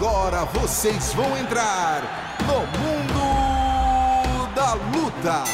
Agora vocês vão entrar no Mundo da Luta.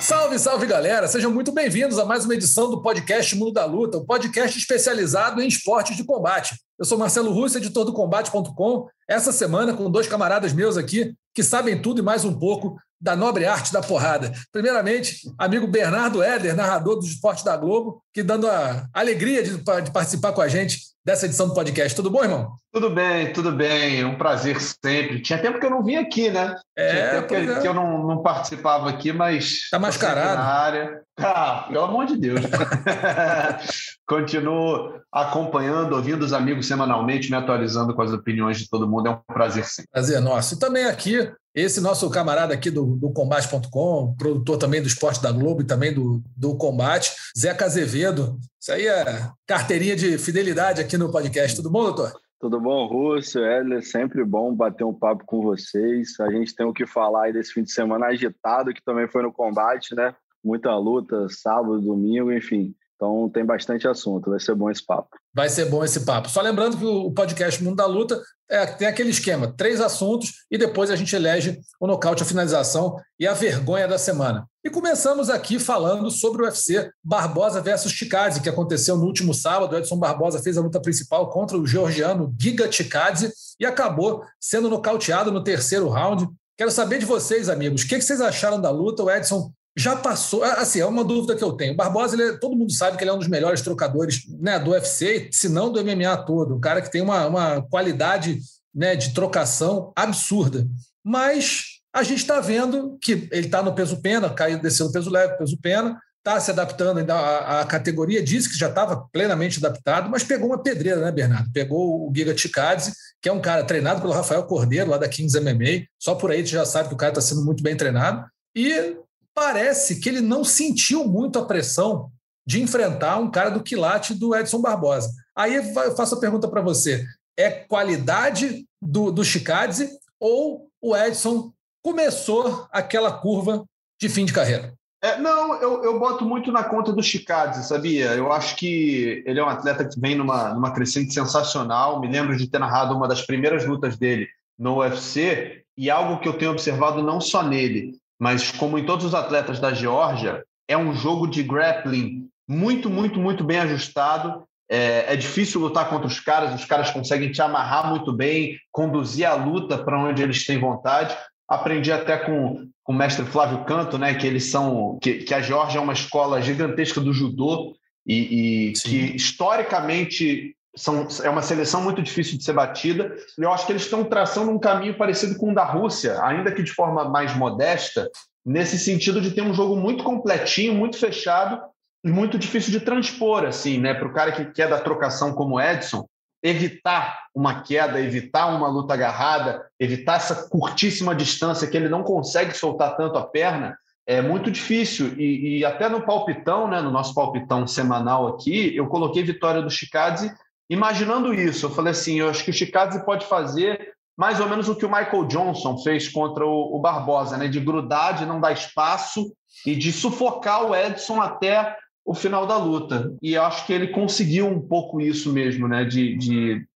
Salve, salve galera! Sejam muito bem-vindos a mais uma edição do podcast Mundo da Luta, um podcast especializado em esportes de combate. Eu sou Marcelo Russo, editor do Combate.com. Essa semana, com dois camaradas meus aqui que sabem tudo e mais um pouco da nobre arte da porrada. Primeiramente, amigo Bernardo Éder, narrador do Esporte da Globo, que dando a alegria de, de participar com a gente dessa edição do podcast. Tudo bom, irmão? Tudo bem, tudo bem. Um prazer sempre. Tinha tempo que eu não vim aqui, né? É, Tinha tempo que, é. que, eu não, não, participava aqui, mas. Tá mascarado. Na área. Ah, pelo amor de Deus. Continuo acompanhando, ouvindo os amigos semanalmente, me atualizando com as opiniões de todo mundo. É um prazer sim. Prazer nosso. E também aqui, esse nosso camarada aqui do, do Combate.com, produtor também do Esporte da Globo e também do, do Combate, Zeca Azevedo. Isso aí é carteirinha de fidelidade aqui no podcast. Tudo bom, doutor? Tudo bom, Russo? É sempre bom bater um papo com vocês. A gente tem o que falar aí desse fim de semana agitado, que também foi no combate, né? Muita luta, sábado, domingo, enfim. Então tem bastante assunto, vai ser bom esse papo. Vai ser bom esse papo. Só lembrando que o podcast Mundo da Luta é, tem aquele esquema: três assuntos e depois a gente elege o nocaute, a finalização e a vergonha da semana. E começamos aqui falando sobre o UFC Barbosa versus Chikadze, que aconteceu no último sábado. O Edson Barbosa fez a luta principal contra o georgiano Giga Chikadze e acabou sendo nocauteado no terceiro round. Quero saber de vocês, amigos, o que vocês acharam da luta? O Edson já passou. Assim, é uma dúvida que eu tenho. O Barbosa, ele, é, todo mundo sabe que ele é um dos melhores trocadores né, do UFC, se não do MMA todo. Um cara que tem uma, uma qualidade né, de trocação absurda. Mas a gente está vendo que ele está no peso pena, caiu, desceu no peso leve, peso pena, está se adaptando ainda à, à, categoria, disse que já estava plenamente adaptado, mas pegou uma pedreira, né, Bernardo? Pegou o Giga Chikadze, que é um cara treinado pelo Rafael Cordeiro, lá da Kings MMA. Só por aí você já sabe que o cara está sendo muito bem treinado. E parece que ele não sentiu muito a pressão de enfrentar um cara do quilate do Edson Barbosa. Aí eu faço a pergunta para você: é qualidade do, do Chicadze ou o Edson começou aquela curva de fim de carreira? É, não, eu, eu boto muito na conta do Chicadze, sabia? Eu acho que ele é um atleta que vem numa, numa crescente sensacional. Me lembro de ter narrado uma das primeiras lutas dele no UFC e algo que eu tenho observado não só nele, mas como em todos os atletas da Geórgia, é um jogo de grappling muito, muito, muito bem ajustado. É, é, difícil lutar contra os caras, os caras conseguem te amarrar muito bem, conduzir a luta para onde eles têm vontade. Aprendi até com, com o mestre Flávio Canto, né, que eles são que, que a Geórgia é uma escola gigantesca do judô e, e que historicamente são, é uma seleção muito difícil de ser batida. E eu acho que eles estão traçando um caminho parecido com o da Rússia, ainda que de forma mais modesta, nesse sentido de ter um jogo muito completinho, muito fechado e muito difícil de transpor, assim, né? Para o cara que quer da trocação como Edson, evitar uma queda, evitar uma luta agarrada, evitar essa curtíssima distância que ele não consegue soltar tanto a perna, é muito difícil. E, e até no palpitão, né, no nosso palpitão semanal aqui, eu coloquei vitória do Chicadze imaginando isso, eu falei assim, eu acho que o Chicadze pode fazer mais ou menos o que o Michael Johnson fez contra o, o Barbosa, né? de grudar, de não dar espaço e de sufocar o Edson até o final da luta. E eu acho que ele conseguiu um pouco isso mesmo, né? de, de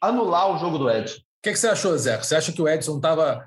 anular o jogo do Edson. O que, que, você achou, Zé? Você acha que o Edson estava.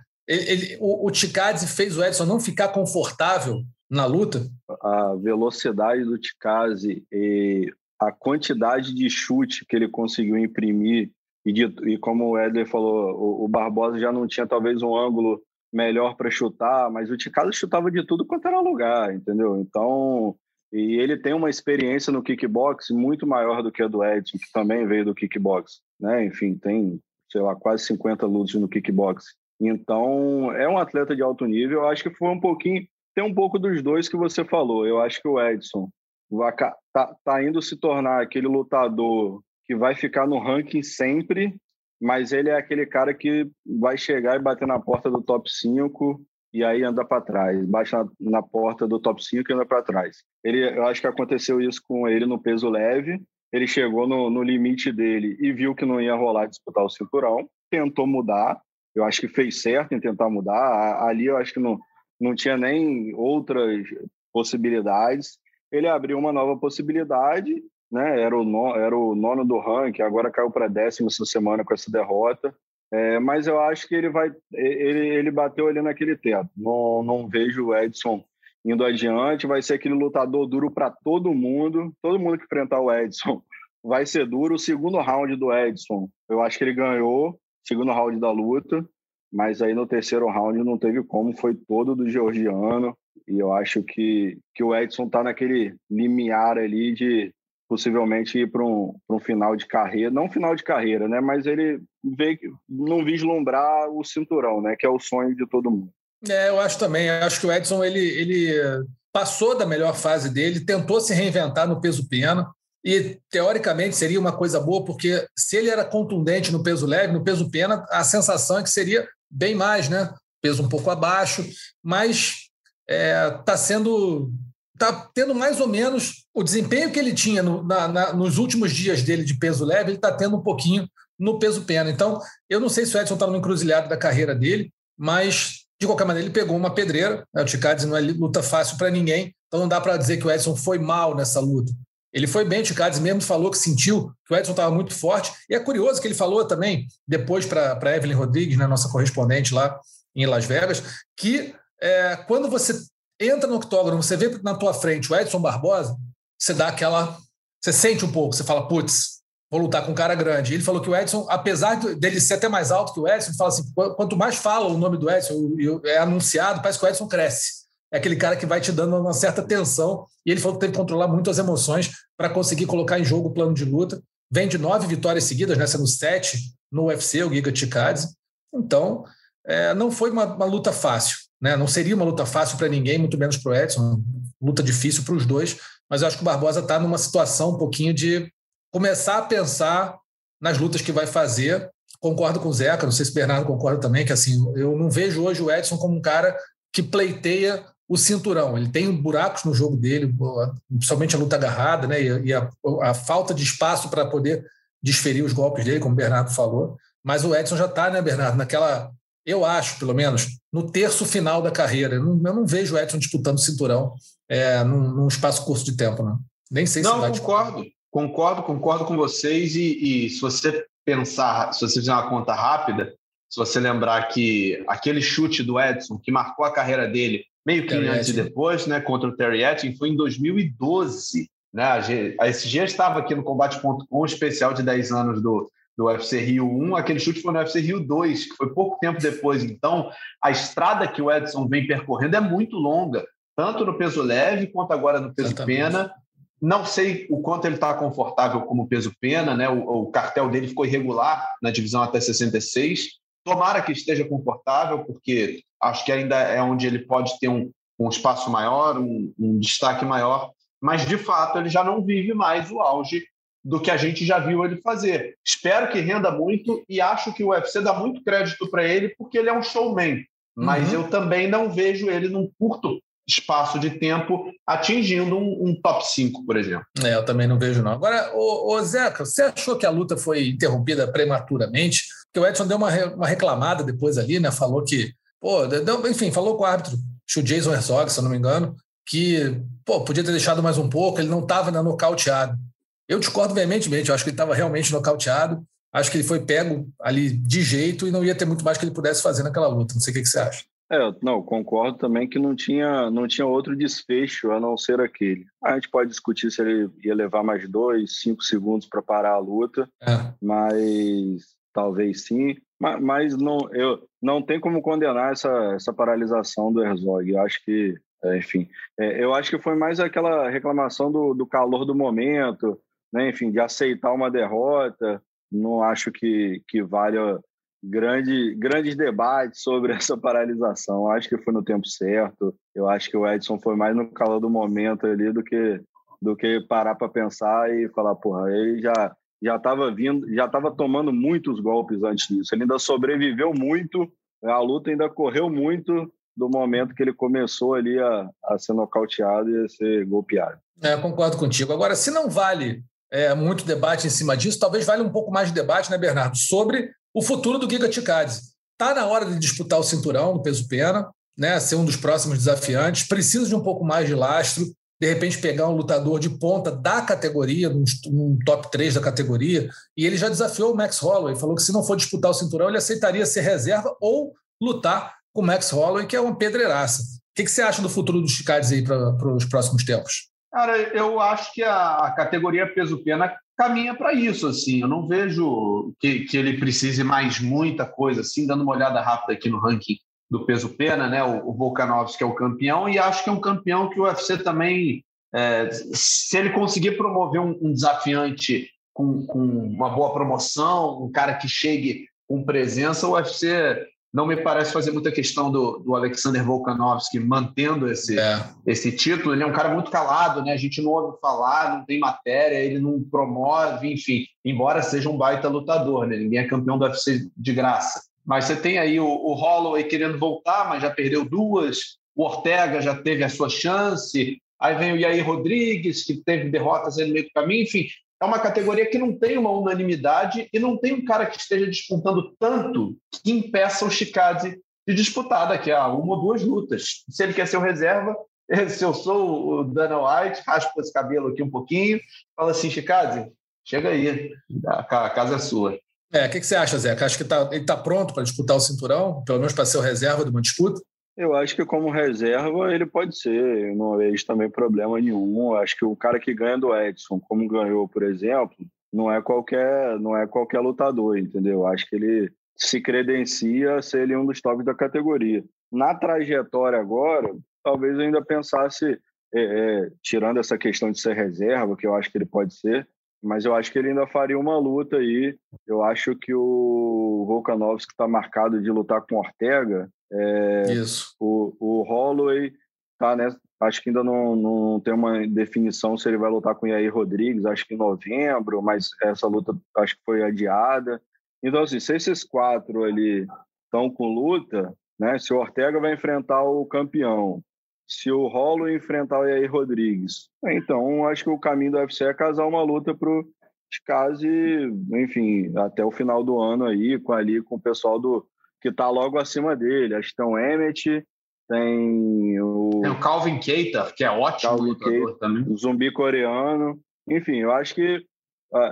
o, o Ticadze fez o Edson não ficar confortável na luta? A velocidade do Ticadze e a quantidade de chute que ele conseguiu imprimir e, de, e como o Edler falou, o, o, Barbosa já não tinha talvez um ângulo melhor para chutar, mas o Ticado chutava de tudo quanto era lugar, entendeu? Então, e ele tem uma experiência no kickbox muito maior do que a do Edson, que também veio do kickbox, né? Enfim, tem, sei lá, quase 50 lutas no kickbox. Então, é um atleta de alto nível. Eu acho que foi um pouquinho, tem um pouco dos dois que você falou. Eu acho que o Edson vai, tá, tá indo se tornar aquele lutador que vai ficar no ranking sempre, mas ele é aquele cara que vai chegar e bater na porta do top 5 e aí anda para trás, baixa na, na, porta do top 5 e anda para trás. Ele, eu acho que aconteceu isso com ele no peso leve. Ele chegou no, no limite dele e viu que não ia rolar disputar o cinturão, tentou mudar. Eu acho que fez certo em tentar mudar. Ali eu acho que não, não tinha nem outras possibilidades ele abriu uma nova possibilidade, né? Era o, no, era o nono do ranking, agora caiu para décimo essa semana com essa derrota. É, mas eu acho que ele vai. Ele, ele bateu ali naquele teto. Não, não vejo o Edson indo adiante. Vai ser aquele lutador duro para todo mundo. Todo mundo que enfrentar o Edson vai ser duro. O segundo round do Edson, eu acho que ele ganhou. Segundo round da luta. Mas aí no terceiro round não teve como. Foi todo do georgiano. E eu acho que, que o Edson está naquele limiar ali de possivelmente ir para um, um final de carreira, não final de carreira, né? Mas ele vê, não vislumbrar o cinturão, né? Que é o sonho de todo mundo. É, eu acho também. Eu acho que o Edson ele, ele passou da melhor fase dele, tentou se reinventar no peso pena e teoricamente seria uma coisa boa porque se ele era contundente no peso leve, no peso pena, a sensação é que seria bem mais, né? Peso um pouco abaixo, mas está é, tá sendo está tendo mais ou menos o desempenho que ele tinha no, na, na, nos últimos dias dele de peso leve, ele está tendo um pouquinho no peso pena. Então, eu não sei se o Edson está no encruzilhado da carreira dele, mas de qualquer maneira ele pegou uma pedreira. Né? O Ticades não é luta fácil para ninguém, então não dá para dizer que o Edson foi mal nessa luta. Ele foi bem, o Ticades mesmo falou que sentiu que o Edson estava muito forte. E é curioso que ele falou também, depois para Evelyn Rodrigues, né, nossa correspondente lá em Las Vegas, que é, quando você entra no octógono, você vê na tua frente o Edson Barbosa, você dá aquela. Você sente um pouco, você fala, putz, vou lutar com um cara grande. Ele falou que o Edson, apesar dele ser até mais alto que o Edson, ele fala assim: quanto mais fala o nome do Edson, é anunciado, parece que o Edson cresce. É aquele cara que vai te dando uma certa tensão. E ele falou que tem que controlar muito as emoções para conseguir colocar em jogo o plano de luta. Vem de nove vitórias seguidas, né? sendo sete no UFC, o Giga Chikadze. Então, é, não foi uma, uma luta fácil. Né? Não seria uma luta fácil para ninguém, muito menos para o Edson, luta difícil para os dois, mas eu acho que o Barbosa está numa situação um pouquinho de começar a pensar nas lutas que vai fazer. Concordo com o Zeca, não sei se o Bernardo concorda também, que assim, eu não vejo hoje o Edson como um cara que pleiteia o cinturão. Ele tem buracos no jogo dele, principalmente a luta agarrada, né? E, a, a falta de espaço para poder desferir os golpes dele, como o Bernardo falou. Mas o Edson já está, né, Bernardo, naquela eu acho, pelo menos, no terço final da carreira. Eu não, eu não vejo o Edson disputando cinturão é, num, num, espaço curto de tempo, né? Nem sei se Não, concordo. Concordo, concordo com vocês. E, e, se você pensar, se você fizer uma conta rápida, se você lembrar que aquele chute do Edson, que marcou a carreira dele meio que antes e depois, né, contra o Terry Etting, foi em 2012. Né? A SG estava aqui no combate.com, especial de 10 anos do, do UFC Rio 1, aquele chute foi no UFC Rio 2, que foi pouco tempo depois. Então, a estrada que o Edson vem percorrendo é muito longa, tanto no peso leve quanto agora no peso Exatamente. pena. Não sei o quanto ele está confortável como peso pena, né? O, o, cartel dele ficou irregular na divisão até 66. Tomara que esteja confortável, porque acho que ainda é onde ele pode ter um, um espaço maior, um, um destaque maior. Mas, de fato, ele já não vive mais o auge do que a gente já viu ele fazer. Espero que renda muito e acho que o UFC dá muito crédito para ele porque ele é um showman. Mas uhum. eu também não vejo ele num curto espaço de tempo atingindo um, um, top 5, por exemplo. É, eu também não vejo, não. Agora, ô, ô Zeca, você achou que a luta foi interrompida prematuramente? Porque o Edson deu uma, uma reclamada depois ali, né? Falou que, pô, deu, enfim, falou com o árbitro, o Jason Herzog, se eu não me engano, que, pô, podia ter deixado mais um pouco, ele não estava ainda nocauteado. Eu discordo veementemente, eu acho que ele estava realmente nocauteado. Acho que ele foi pego ali de jeito e não ia ter muito mais que ele pudesse fazer naquela luta. Não sei o que, que você acha. É, não, concordo também que não tinha, não tinha outro desfecho a não ser aquele. A gente pode discutir se ele ia levar mais dois, cinco segundos para parar a luta, é. mas talvez sim. Mas, mas, não, eu, não tem como condenar essa, essa paralisação do Herzog. Eu acho que, é, enfim, é, eu acho que foi mais aquela reclamação do, do calor do momento, né, enfim, de aceitar uma derrota. Não acho que, que valha grande, grandes debates sobre essa paralisação. Acho que foi no tempo certo. Eu acho que o Edson foi mais no calor do momento ali do que do que parar para pensar e falar, porra, ele já já estava vindo, já estava tomando muitos golpes antes disso. Ele ainda sobreviveu muito, a luta ainda correu muito do momento que ele começou ali a, a ser nocauteado e a ser golpeado. É, concordo contigo. Agora, se não vale é, muito debate em cima disso. Talvez valha um pouco mais de debate, né, Bernardo, sobre o futuro do Giga Ticades. Está na hora de disputar o cinturão do peso pena, né, ser um dos próximos desafiantes. Precisa de um pouco mais de lastro. de repente pegar um lutador de ponta da categoria, num, top 3 da categoria, e ele já desafiou o Max Holloway, falou que se não for disputar o cinturão, ele aceitaria ser reserva ou lutar com o Max Holloway, que é uma pedreiraça. O que, que você acha do futuro dos Chicads aí para os próximos tempos? Cara, eu acho que a, categoria peso-pena caminha para isso, assim. Eu não vejo que, que ele precise mais muita coisa, assim, dando uma olhada rápida aqui no ranking do peso pena, né? O, o Volkanovski é o campeão e acho que é um campeão que o UFC também, é, se ele conseguir promover um, um desafiante com, com, uma boa promoção, um cara que chegue com presença, o UFC não me parece fazer muita questão do, do Alexander Volkanovski mantendo esse, é. esse título. Ele é um cara muito calado, né? A gente não ouve falar, não tem matéria, ele não promove, enfim. Embora seja um baita lutador, né? Ninguém é campeão do UFC de graça. Mas você tem aí o, o Holloway querendo voltar, mas já perdeu duas. O Ortega já teve a sua chance. Aí vem o Yair Rodrigues, que teve derrotas no meio do caminho. Enfim, é uma categoria que não tem uma unanimidade e não tem um cara que esteja disputando tanto que impeça o Chicade de disputar daqui a uma ou duas lutas. Se ele quer ser o reserva, se eu sou o Dana White, raspo esse cabelo aqui um pouquinho, fala assim, Chicade, chega aí, a casa é sua. É, o que, que, você acha, Zé? Acha que tá, ele está pronto para disputar o cinturão, pelo menos para ser o reserva de uma disputa? Eu acho que como reserva ele pode ser, não vejo também problema nenhum. Acho que o cara que ganha do Edson, como ganhou, por exemplo, não é qualquer, não é qualquer lutador, entendeu? Eu acho que ele se credencia a ser ele um dos tops da categoria. Na trajetória agora, talvez eu ainda pensasse, é, é, tirando essa questão de ser reserva, que eu acho que ele pode ser, mas eu acho que ele ainda faria uma luta aí. Eu acho que o Volkanovski está marcado de lutar com Ortega. É, Isso. O, o Holloway tá, né? Acho que ainda não, não tem uma definição se ele vai lutar com o Yair Rodrigues, acho que em novembro, mas essa luta acho que foi adiada. Então, assim, se esses quatro ali estão com luta, né? Se o Ortega vai enfrentar o campeão, se o Rolo enfrentar o Yair Rodrigues. Então, acho que o caminho do UFC é casar uma luta para o Chikaze, enfim, até o final do ano aí, com ali com o pessoal do que está logo acima dele. Acho que tem o Emmett, tem o... Tem o Calvin Keita, que é ótimo Calvin lutador Keita, também. O zumbi coreano. Enfim, eu acho que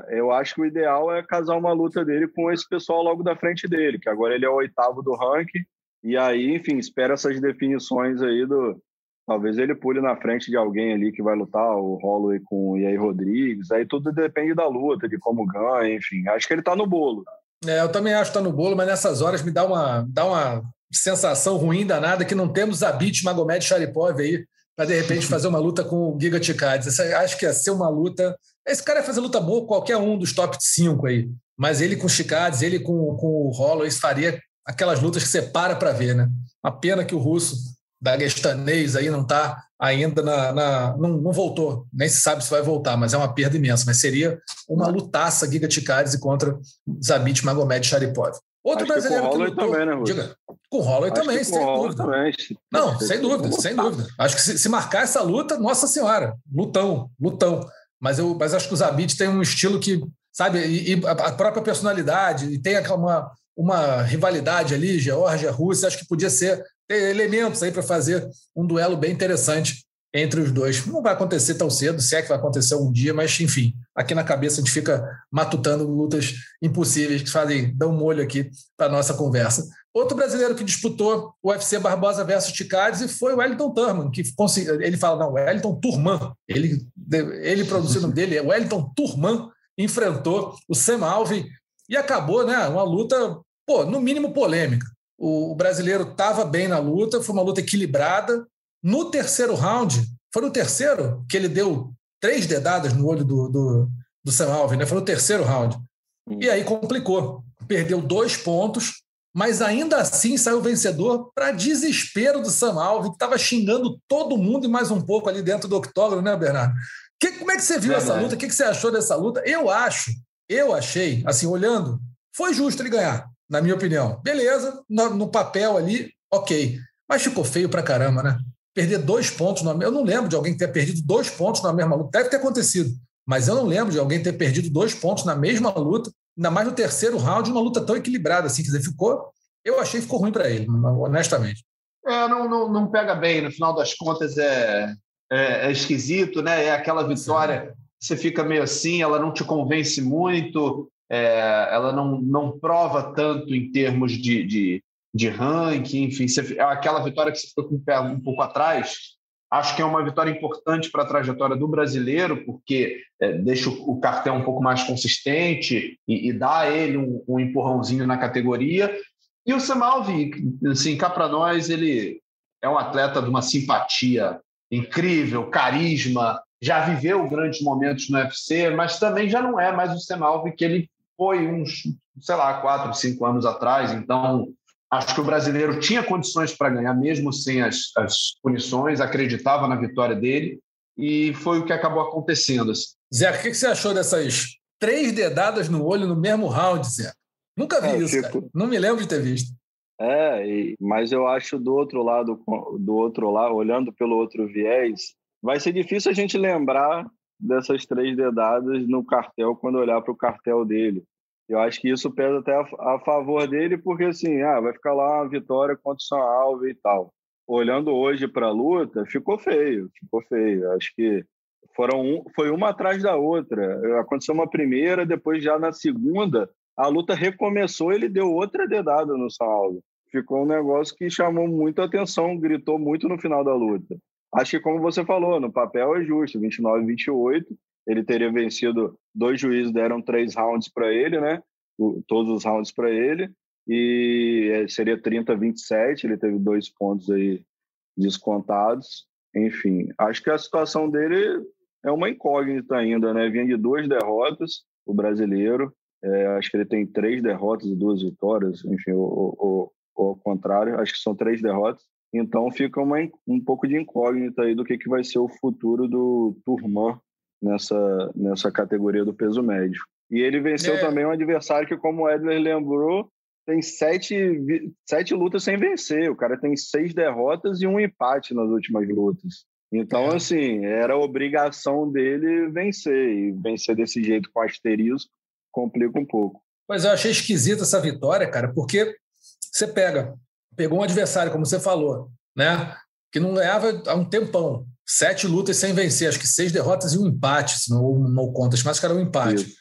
eu acho que o ideal é casar uma luta dele com esse pessoal logo da frente dele, que agora ele é o oitavo do ranking. E aí, enfim, espera essas definições aí do, Talvez ele pule na frente de alguém ali que vai lutar, o Holloway com o Yair Rodrigues. Aí tudo depende da luta, de como ganha, enfim. Acho que ele está no bolo. É, eu também acho que está no bolo, mas nessas horas me dá uma, dá uma sensação ruim danada que não temos Zabit, Magomed Sharipov aí para de repente fazer uma luta com o Giga Tikades. Acho que ia ser uma luta. Esse cara ia fazer luta boa com qualquer um dos top 5 aí. Mas ele com o Chicades, ele com, com o Holloway, faria aquelas lutas que você para para ver, né? Uma pena que o russo daguestanês aí não está ainda na, na não, não, voltou, nem se sabe se vai voltar, mas é uma perda imensa. Mas seria uma lutaça Giga Tikadze contra Zabit Magomed Sharipov. Outro Acho brasileiro que, com lutou, também, né, Diga, com o Holloway também, sem dúvida. Também. Não, sem dúvida, sem dúvida. Acho que se, se, marcar essa luta, nossa senhora, lutão, lutão. Mas eu, mas acho que o Zabit tem um estilo que, sabe, e, e a própria personalidade, e tem uma, uma rivalidade ali, Geórgia, Rússia, acho que podia ser elementos aí para fazer um duelo bem interessante entre os dois. Não vai acontecer tão cedo, se é que vai acontecer um dia, mas enfim, aqui na cabeça a gente fica matutando lutas impossíveis que fazem, dão um olho aqui para nossa conversa. Outro brasileiro que disputou o UFC Barbosa versus Ticades foi o Wellington Turman, que ele fala, não, Wellington Turman, ele, ele produziu o nome dele, é Wellington Turman, enfrentou o Sam Alvey e acabou, né, uma luta, pô, no mínimo polêmica. O, brasileiro estava bem na luta, foi uma luta equilibrada. No terceiro round, foi no terceiro que ele deu três dedadas no olho do, do, do Sam Alvin, né? Foi no terceiro round. E aí complicou. Perdeu dois pontos, mas ainda assim saiu vencedor para desespero do Sam Alvin, que estava xingando todo mundo e mais um pouco ali dentro do octógono, né, Bernardo? Que, como é que você viu Verdade. essa luta? O que, que você achou dessa luta? Eu acho, eu achei, assim, olhando, foi justo ele ganhar na minha opinião. Beleza, no, no, papel ali, ok. Mas ficou feio pra caramba, né? Perder dois pontos. Na, eu não lembro de alguém ter perdido dois pontos na mesma luta. Deve ter acontecido, mas eu não lembro de alguém ter perdido dois pontos na mesma luta, ainda mais no terceiro round, uma luta tão equilibrada assim. Quer dizer, ficou. Eu achei que ficou ruim para ele, honestamente. É, não, não, não pega bem. No final das contas, é, é, é esquisito, né? É aquela vitória você fica meio assim, ela não te convence muito, é, ela não, não prova tanto em termos de, de, de ranking, enfim, você, aquela vitória que você ficou com o pé um pouco atrás. Acho que é uma vitória importante para a trajetória do brasileiro, porque é, deixa o, o, cartel um pouco mais consistente e, e dá a ele um, um, empurrãozinho na categoria. E o Semalvi, assim, cá para nós, ele é um atleta de uma simpatia incrível, carisma, já viveu grandes momentos no UFC, mas também já não é mais o Semalvi que ele foi uns, sei lá, quatro, cinco anos atrás. Então, acho que o brasileiro tinha condições para ganhar, mesmo sem as, as punições, acreditava na vitória dele, e foi o que acabou acontecendo. Assim. Zé, o que você achou dessas três dedadas no olho no mesmo round, Zé? Nunca vi é, isso, tipo... Não me lembro de ter visto. É, mas eu acho do outro lado, do outro lado, olhando pelo outro viés, vai ser difícil a gente lembrar dessas três dedadas no cartel quando olhar para o cartel dele. Eu acho que isso pesa até a, a, favor dele, porque assim, ah, vai ficar lá uma vitória contra o São Alves e tal. Olhando hoje para a luta, ficou feio, ficou feio. Acho que foram um, foi uma atrás da outra. Aconteceu uma primeira, depois já na segunda, a luta recomeçou, ele deu outra dedada no São Alves. Ficou um negócio que chamou muita atenção, gritou muito no final da luta. Acho que, como você falou, no papel é justo, 29 28. Ele teria vencido, dois juízes deram três rounds para ele, né? O, todos os rounds para ele. E é, seria 30 27. Ele teve dois pontos aí descontados. Enfim, acho que a situação dele é uma incógnita ainda, né? Vinha de duas derrotas, o brasileiro. É, acho que ele tem três derrotas e duas vitórias. Enfim, o, ao contrário, acho que são três derrotas. Então fica uma, um pouco de incógnita aí do que, que vai ser o futuro do Turman nessa, nessa categoria do peso médio. E ele venceu é. também um adversário que, como o Edler lembrou, tem sete, sete lutas sem vencer. O cara tem seis derrotas e um empate nas últimas lutas. Então, é. assim, era obrigação dele vencer. E vencer desse jeito com asterisco complica um pouco. Mas eu achei esquisita essa vitória, cara, porque você pega pegou um adversário, como você falou, né? Que não ganhava há um tempão. Sete lutas sem vencer, acho que seis derrotas e um empate, se não, não conta, mas que era um empate.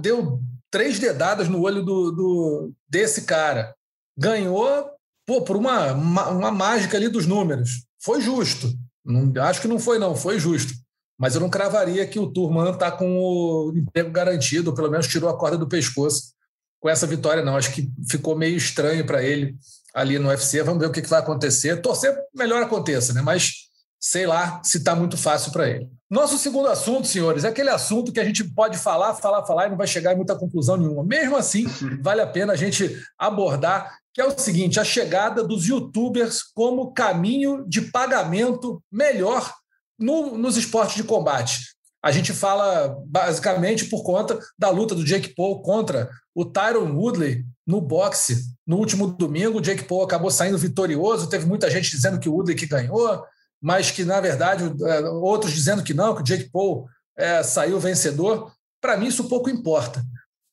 Deu três dedadas no olho do, do, desse cara. Ganhou pô, por uma, uma, uma mágica ali dos números. Foi justo. Não, acho que não foi, não, foi justo. Mas eu não cravaria que o Turman está com o emprego garantido, ou pelo menos tirou a corda do pescoço com essa vitória, não. Acho que ficou meio estranho para ele ali no UFC. Vamos ver o que, vai acontecer. Torcer melhor aconteça, né? Mas sei lá se está muito fácil para ele. Nosso segundo assunto, senhores, é aquele assunto que a gente pode falar, falar, falar e não vai chegar em muita conclusão nenhuma. Mesmo assim, vale a pena a gente abordar, que é o seguinte: a chegada dos youtubers como caminho de pagamento melhor no, nos esportes de combate. A gente fala basicamente por conta da luta do Jake Paul contra o Tyron Woodley no boxe no último domingo. O Jake Paul acabou saindo vitorioso. Teve muita gente dizendo que o Woodley que ganhou, mas que, na verdade, é, outros dizendo que não, que o Jake Paul é, saiu vencedor. Para mim, isso pouco importa.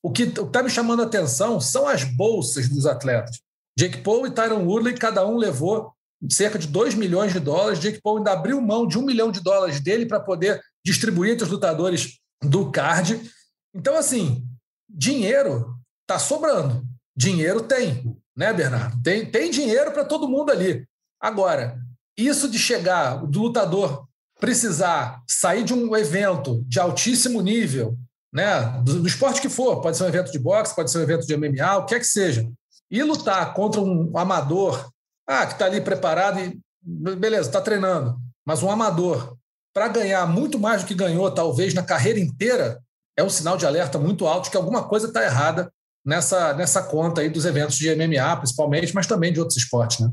O que está me chamando a atenção são as bolsas dos atletas. Jake Paul e Tyron Woodley, cada um levou cerca de 2 milhões de dólares. Jake Paul ainda abriu mão de um milhão de dólares dele para poder distribuir entre os lutadores do card. Então, assim, dinheiro está sobrando. Dinheiro tem, né, Bernardo? Tem, tem dinheiro para todo mundo ali. Agora, isso de chegar, do lutador precisar sair de um evento de altíssimo nível, né, do, do, esporte que for, pode ser um evento de boxe, pode ser um evento de MMA, o que é que seja, e lutar contra um amador, ah, que está ali preparado e beleza, está treinando, mas um amador para ganhar muito mais do que ganhou, talvez, na carreira inteira, é um sinal de alerta muito alto que alguma coisa está errada nessa, nessa conta aí dos eventos de MMA, principalmente, mas também de outros esportes, né?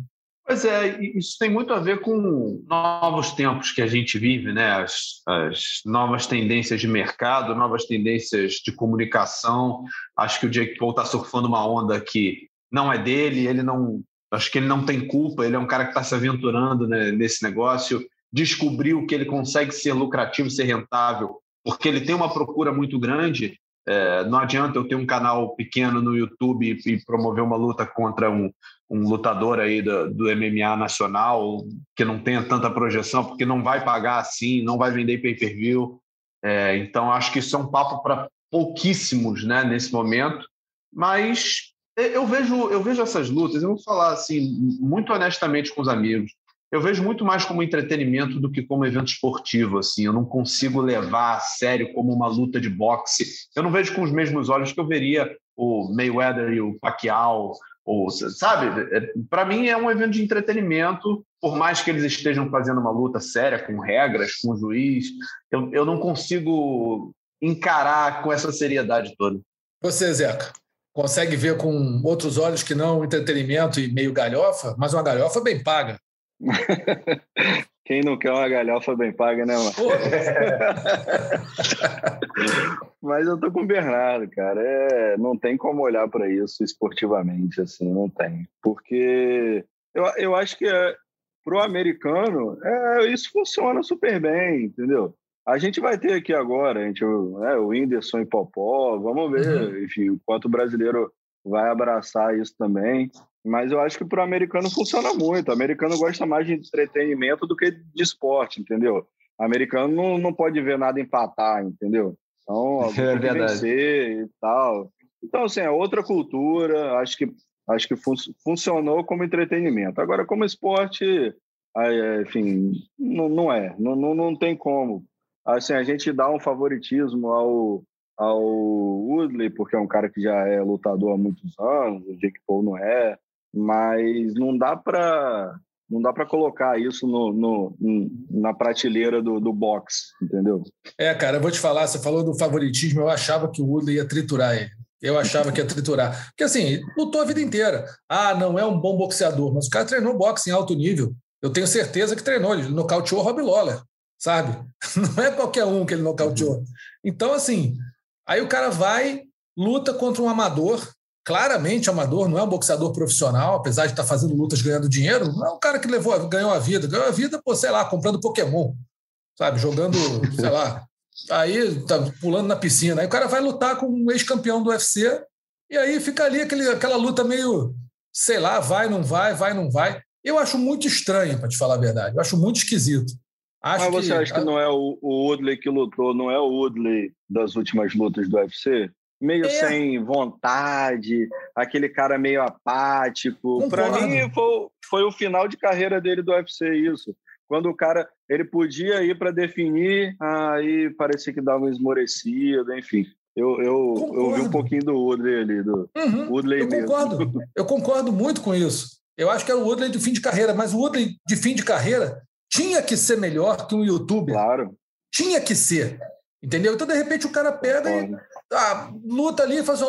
Pois é, isso tem muito a ver com novos tempos que a gente vive, né? As, as, novas tendências de mercado, novas tendências de comunicação. Acho que o Jake Paul está surfando uma onda que não é dele, ele não. Acho que ele não tem culpa, ele é um cara que está se aventurando né, nesse negócio, descobriu que ele consegue ser lucrativo, ser rentável, porque ele tem uma procura muito grande É, não adianta eu ter um canal pequeno no YouTube e promover uma luta contra um, um lutador aí do, do, MMA nacional que não tenha tanta projeção, porque não vai pagar assim, não vai vender pay-per-view. É, então, acho que isso é um papo para pouquíssimos né, nesse momento. Mas eu vejo, eu vejo essas lutas, eu vou falar assim, muito honestamente com os amigos eu vejo muito mais como entretenimento do que como evento esportivo. Assim, eu não consigo levar a sério como uma luta de boxe. Eu não vejo com os mesmos olhos que eu veria o Mayweather e o Pacquiao. Ou, sabe? É, Para mim é um evento de entretenimento. Por mais que eles estejam fazendo uma luta séria com regras, com juiz, eu, eu não consigo encarar com essa seriedade toda. Você, Zeca, consegue ver com outros olhos que não entretenimento e meio galhofa, mas uma galhofa bem paga. Quem não quer uma galhofa bem paga, né, mano? Mas eu tô com o Bernardo, cara. É, não tem como olhar para isso esportivamente, assim, não tem. Porque eu, eu acho que é, pro americano, é, isso funciona super bem, entendeu? A gente vai ter aqui agora, a gente, né, o Whindersson e Popó, vamos ver, uhum. enfim, o quanto o brasileiro vai abraçar isso também. Mas eu acho que para o americano funciona muito. O americano gosta mais de entretenimento do que de esporte, entendeu? O americano não, não pode ver nada empatar, entendeu? Então, é que vencer e tal. Então, assim, é outra cultura. Acho que, acho que fun funcionou como entretenimento. Agora, como esporte, enfim, não, não é. Não, não, não tem como. Assim, a gente dá um favoritismo ao, ao Woodley, porque é um cara que já é lutador há muitos anos, o Jake Paul não é mas não dá para não dá para colocar isso no, no, na prateleira do, do boxe, entendeu? É, cara, eu vou te falar, você falou do favoritismo, eu achava que o Woodley ia triturar ele. Eu achava que ia triturar. Porque assim, lutou a vida inteira. Ah, não é um bom boxeador, mas o cara treinou boxe em alto nível. Eu tenho certeza que treinou. Ele nocauteou Rob Lawler, sabe? Não é qualquer um que ele nocauteou. Então, assim, aí o cara vai, luta contra um amador, claramente amador, não é um boxeador profissional, apesar de estar fazendo lutas ganhando dinheiro, não é um cara que levou, ganhou a vida, ganhou a vida, pô, sei lá, comprando Pokémon, sabe, jogando, sei lá, aí tá pulando na piscina. Aí o cara vai lutar com um ex-campeão do UFC e aí fica ali aquele, aquela luta meio, sei lá, vai, não vai, vai, não vai. Eu acho muito estranho, para te falar a verdade. Eu acho muito esquisito. Acho Mas você que, acha que não é o, o Woodley que lutou, não é o Woodley das últimas lutas do UFC? Meio é. sem vontade, aquele cara meio apático. Para mim foi, foi o final de carreira dele do UFC isso. Quando o cara ele podia ir para definir, aí parecia que dava um esmorecido, enfim. Eu, eu, eu vi um pouquinho do Woodley ali, do uhum, Woodley eu mesmo. Concordo. Eu concordo muito com isso. Eu acho que era o Woodley de fim de carreira, mas o Woodley de fim de carreira tinha que ser melhor que um youtuber. Claro. Tinha que ser. Entendeu? Então, de repente, o cara pega e luta ali, faz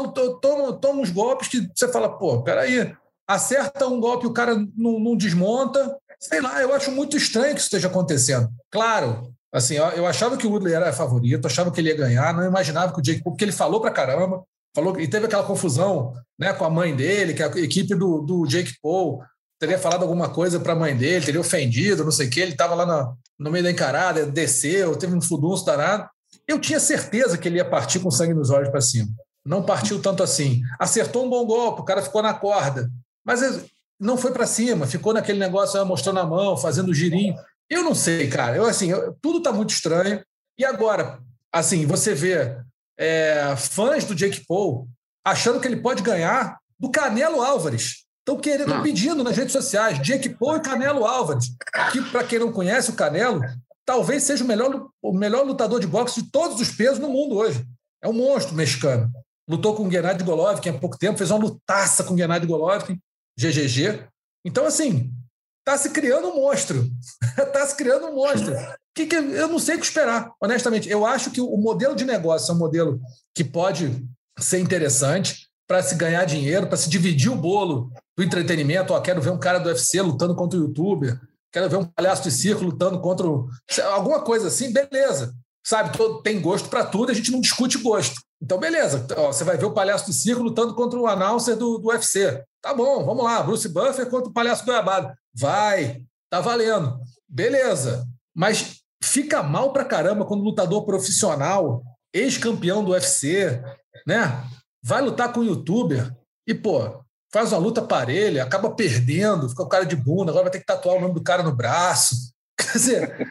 toma, toma uns golpes que você fala, pô, peraí, acerta um golpe, o cara não, não desmonta. Sei lá, eu acho muito estranho que isso esteja acontecendo. Claro, assim, eu achava que o Woodley era favorito, achava que ele ia ganhar, não imaginava que o Jake, porque ele falou pra caramba, falou e teve aquela confusão né, com a mãe dele, que a equipe do, do Jake Paul teria falado alguma coisa para a mãe dele, teria ofendido, não sei o que, ele estava lá no, no meio da encarada, desceu, teve um fudunço danado. Eu tinha certeza que ele ia partir com sangue nos olhos para cima. Não partiu tanto assim. Acertou um bom golpe, o cara ficou na corda. Mas não foi para cima, ficou naquele negócio ah, mostrando a mão, fazendo girinho. Eu não sei, cara. Eu assim, eu, tudo está muito estranho. E agora, assim, você vê é, fãs do Jake Paul achando que ele pode ganhar do Canelo Álvares. Estão querendo, pedindo nas redes sociais, Jake Paul e Canelo Álvares. Que, para quem não conhece o Canelo, talvez seja o melhor, o melhor lutador de boxe de todos os pesos no mundo hoje. É um monstro mexicano. Lutou com o Gennady Golovkin há pouco tempo, fez uma lutaça com o Gennady Golovkin, GGG. Então, assim, está se criando um monstro. Está se criando um monstro. Que, que, eu não sei o que esperar, honestamente. Eu acho que o modelo de negócio é um modelo que pode ser interessante para se ganhar dinheiro, para se dividir o bolo do entretenimento. Ó, quero ver um cara do UFC lutando contra o youtuber quero ver um palhaço de circo lutando contra alguma coisa assim, beleza. Sabe, todo, tem gosto para tudo, a gente não discute gosto. Então, beleza. Ó, você vai ver o palhaço de circo lutando contra o announcer do, do UFC. Tá bom, vamos lá. Bruce Buffer contra o palhaço goiabado. Vai, tá valendo. Beleza. Mas fica mal pra caramba quando o lutador profissional, ex-campeão do UFC, né? Vai lutar com um youtuber e, pô, faz uma luta parelha, acaba perdendo, fica o cara de bunda, agora vai ter que tatuar o nome do cara no braço. Quer dizer,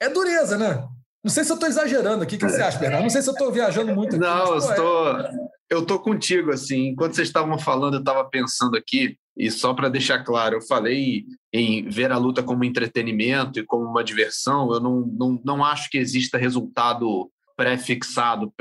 é dureza, né? Não sei se eu estou exagerando aqui, o que você acha, Bernardo? Não sei se eu estou viajando muito aqui. Não, mas, pô, eu estou. É... Eu estou contigo, assim. Enquanto vocês estavam falando, eu estava pensando aqui, e só para deixar claro, eu falei em ver a luta como entretenimento e como uma diversão. Eu não, não, não acho que exista resultado pré-fixado,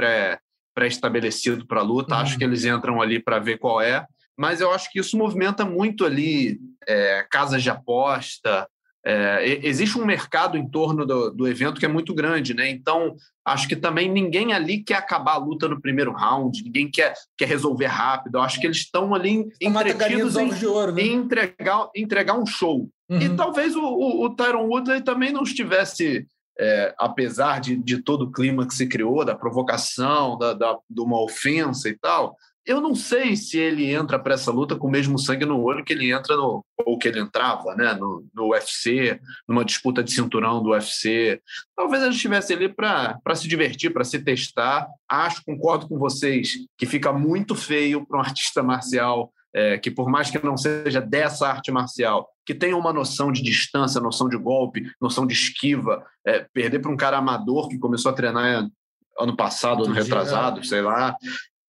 pré-estabelecido para a luta. Uhum. Acho que eles entram ali para ver qual é. Mas eu acho que isso movimenta muito ali é, casas de aposta, é, existe um mercado em torno do, do, evento que é muito grande, né? Então, acho que também ninguém ali quer acabar a luta no primeiro round, ninguém quer, quer resolver rápido. Eu acho que eles estão ali entretidos em, de ouro, né? em entregar, entregar um show. Uhum. E talvez o, o, o Tyron Woodley também não estivesse, é, apesar de, de todo o clima que se criou, da provocação, da, da, de uma ofensa e tal, eu não sei se ele entra para essa luta com o mesmo sangue no olho que ele entra no ou que ele entrava, né, no, no UFC, numa disputa de cinturão do UFC. Talvez ele estivesse ali para se divertir, para se testar. Acho, concordo com vocês, que fica muito feio para um artista marcial é, que por mais que não seja dessa arte marcial, que tenha uma noção de distância, noção de golpe, noção de esquiva, é, perder para um cara amador que começou a treinar ano passado, ano retrasado, sei lá,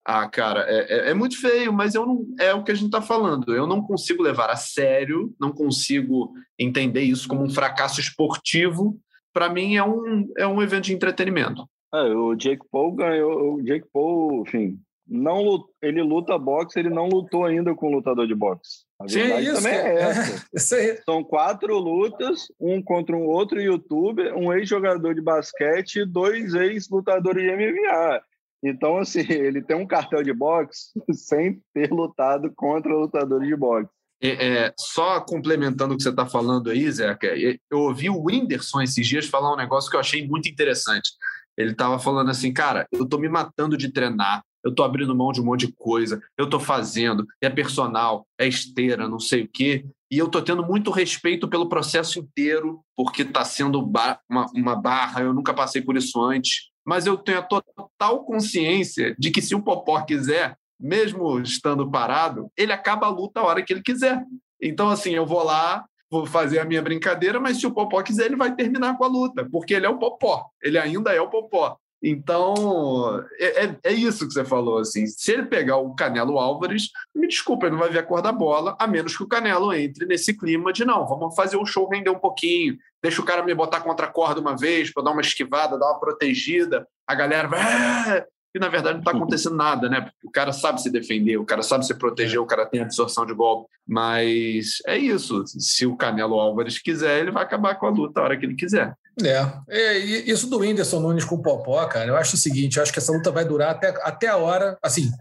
ah, cara, é, é, é, muito feio, mas eu não, é o que a gente está falando. Eu não consigo levar a sério, não consigo entender isso como um fracasso esportivo. Para mim, é um, é um evento de entretenimento. É, o Jake Paul ganhou. O Jake Paul, enfim, não ele luta boxe, ele não lutou ainda com um lutador de boxe. A verdade Sim, isso, também é, é essa. É, São quatro lutas, um contra um outro youtuber, um ex-jogador de basquete e dois ex-lutadores de MMA. Então, assim, ele tem um cartel de boxe sem ter lutado contra lutadores de boxe. É, é, só complementando o que você está falando aí, Zeca, eu ouvi o Whindersson esses dias falar um negócio que eu achei muito interessante. Ele estava falando assim, cara, eu estou me matando de treinar, eu estou abrindo mão de um monte de coisa, eu estou fazendo, é personal, é esteira, não sei o quê, e eu estou tendo muito respeito pelo processo inteiro, porque está sendo uma, uma barra, eu nunca passei por isso antes, mas eu tenho a total consciência de que se o Popó quiser, mesmo estando parado, ele acaba a luta a hora que ele quiser. Então, assim, eu vou lá, vou fazer a minha brincadeira, mas se o Popó quiser, ele vai terminar com a luta, porque ele é o Popó, ele ainda é o Popó. Então, é, é, é, isso que você falou, assim. Se ele pegar o Canelo Álvares, me desculpa, ele não vai ver a cor da bola, a menos que o Canelo entre nesse clima de não, vamos fazer o show render um pouquinho, deixa o cara me botar contra a corda uma vez para dar uma esquivada, dar uma protegida, a galera vai. Ah! E na verdade não está acontecendo nada, né? Porque o cara sabe se defender, o cara sabe se proteger, o cara tem a absorção de golpe. Mas é isso. Se o Canelo Álvares quiser, ele vai acabar com a luta a hora que ele quiser. É, é isso do Whindersson Nunes com o Popó, cara, eu acho o seguinte, eu acho que essa luta vai durar até, até a hora, assim,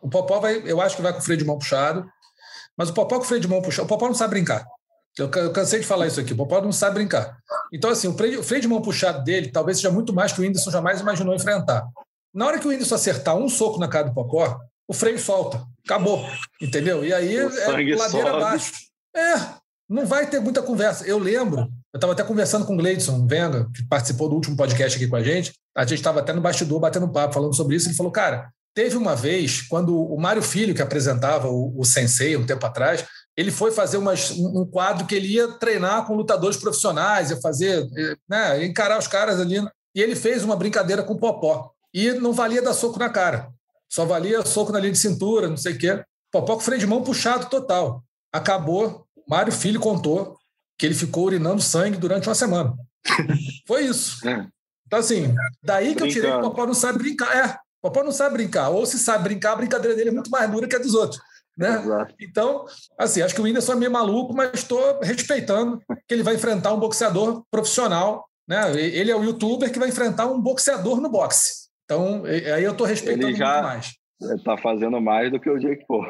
o Popó vai, eu acho que vai com o freio de mão puxado, mas o Popó com o freio de mão puxado, o Popó não sabe brincar. Eu, cansei de falar isso aqui, o Popó não sabe brincar. Então, assim, o freio de mão puxado dele talvez seja muito mais que o Whindersson jamais imaginou enfrentar. Na hora que o Whindersson acertar um soco na cara do Popó, o freio solta. Acabou. Entendeu? E aí é ladeira sobe. abaixo. É, não vai ter muita conversa. Eu lembro, eu estava até conversando com o Gleidson Venga, que participou do último podcast aqui com a gente. A gente estava até no bastidor batendo papo, falando sobre isso. Ele falou, cara, teve uma vez, quando o Mário Filho, que apresentava o, o Sensei um tempo atrás, ele foi fazer umas, um quadro que ele ia treinar com lutadores profissionais, ia fazer, né, encarar os caras ali. E ele fez uma brincadeira com o Popó. E não valia dar soco na cara. Só valia soco na linha de cintura, não sei o quê. Popó com freio de mão puxado total. Acabou. Mário Filho contou que ele ficou urinando sangue durante uma semana. Foi isso. É. Então, assim, daí que eu tirei que o Popó não sabe brincar. É, o Popó não sabe brincar. Ou se sabe brincar, a brincadeira dele é muito mais dura que a dos outros. Né? Então, assim, acho que o Whindersson é meio maluco, mas estou respeitando que ele vai enfrentar um boxeador profissional. Né? Ele é o youtuber que vai enfrentar um boxeador no boxe. Então, aí eu estou respeitando ele já muito mais. Está fazendo mais do que o Jake Paul.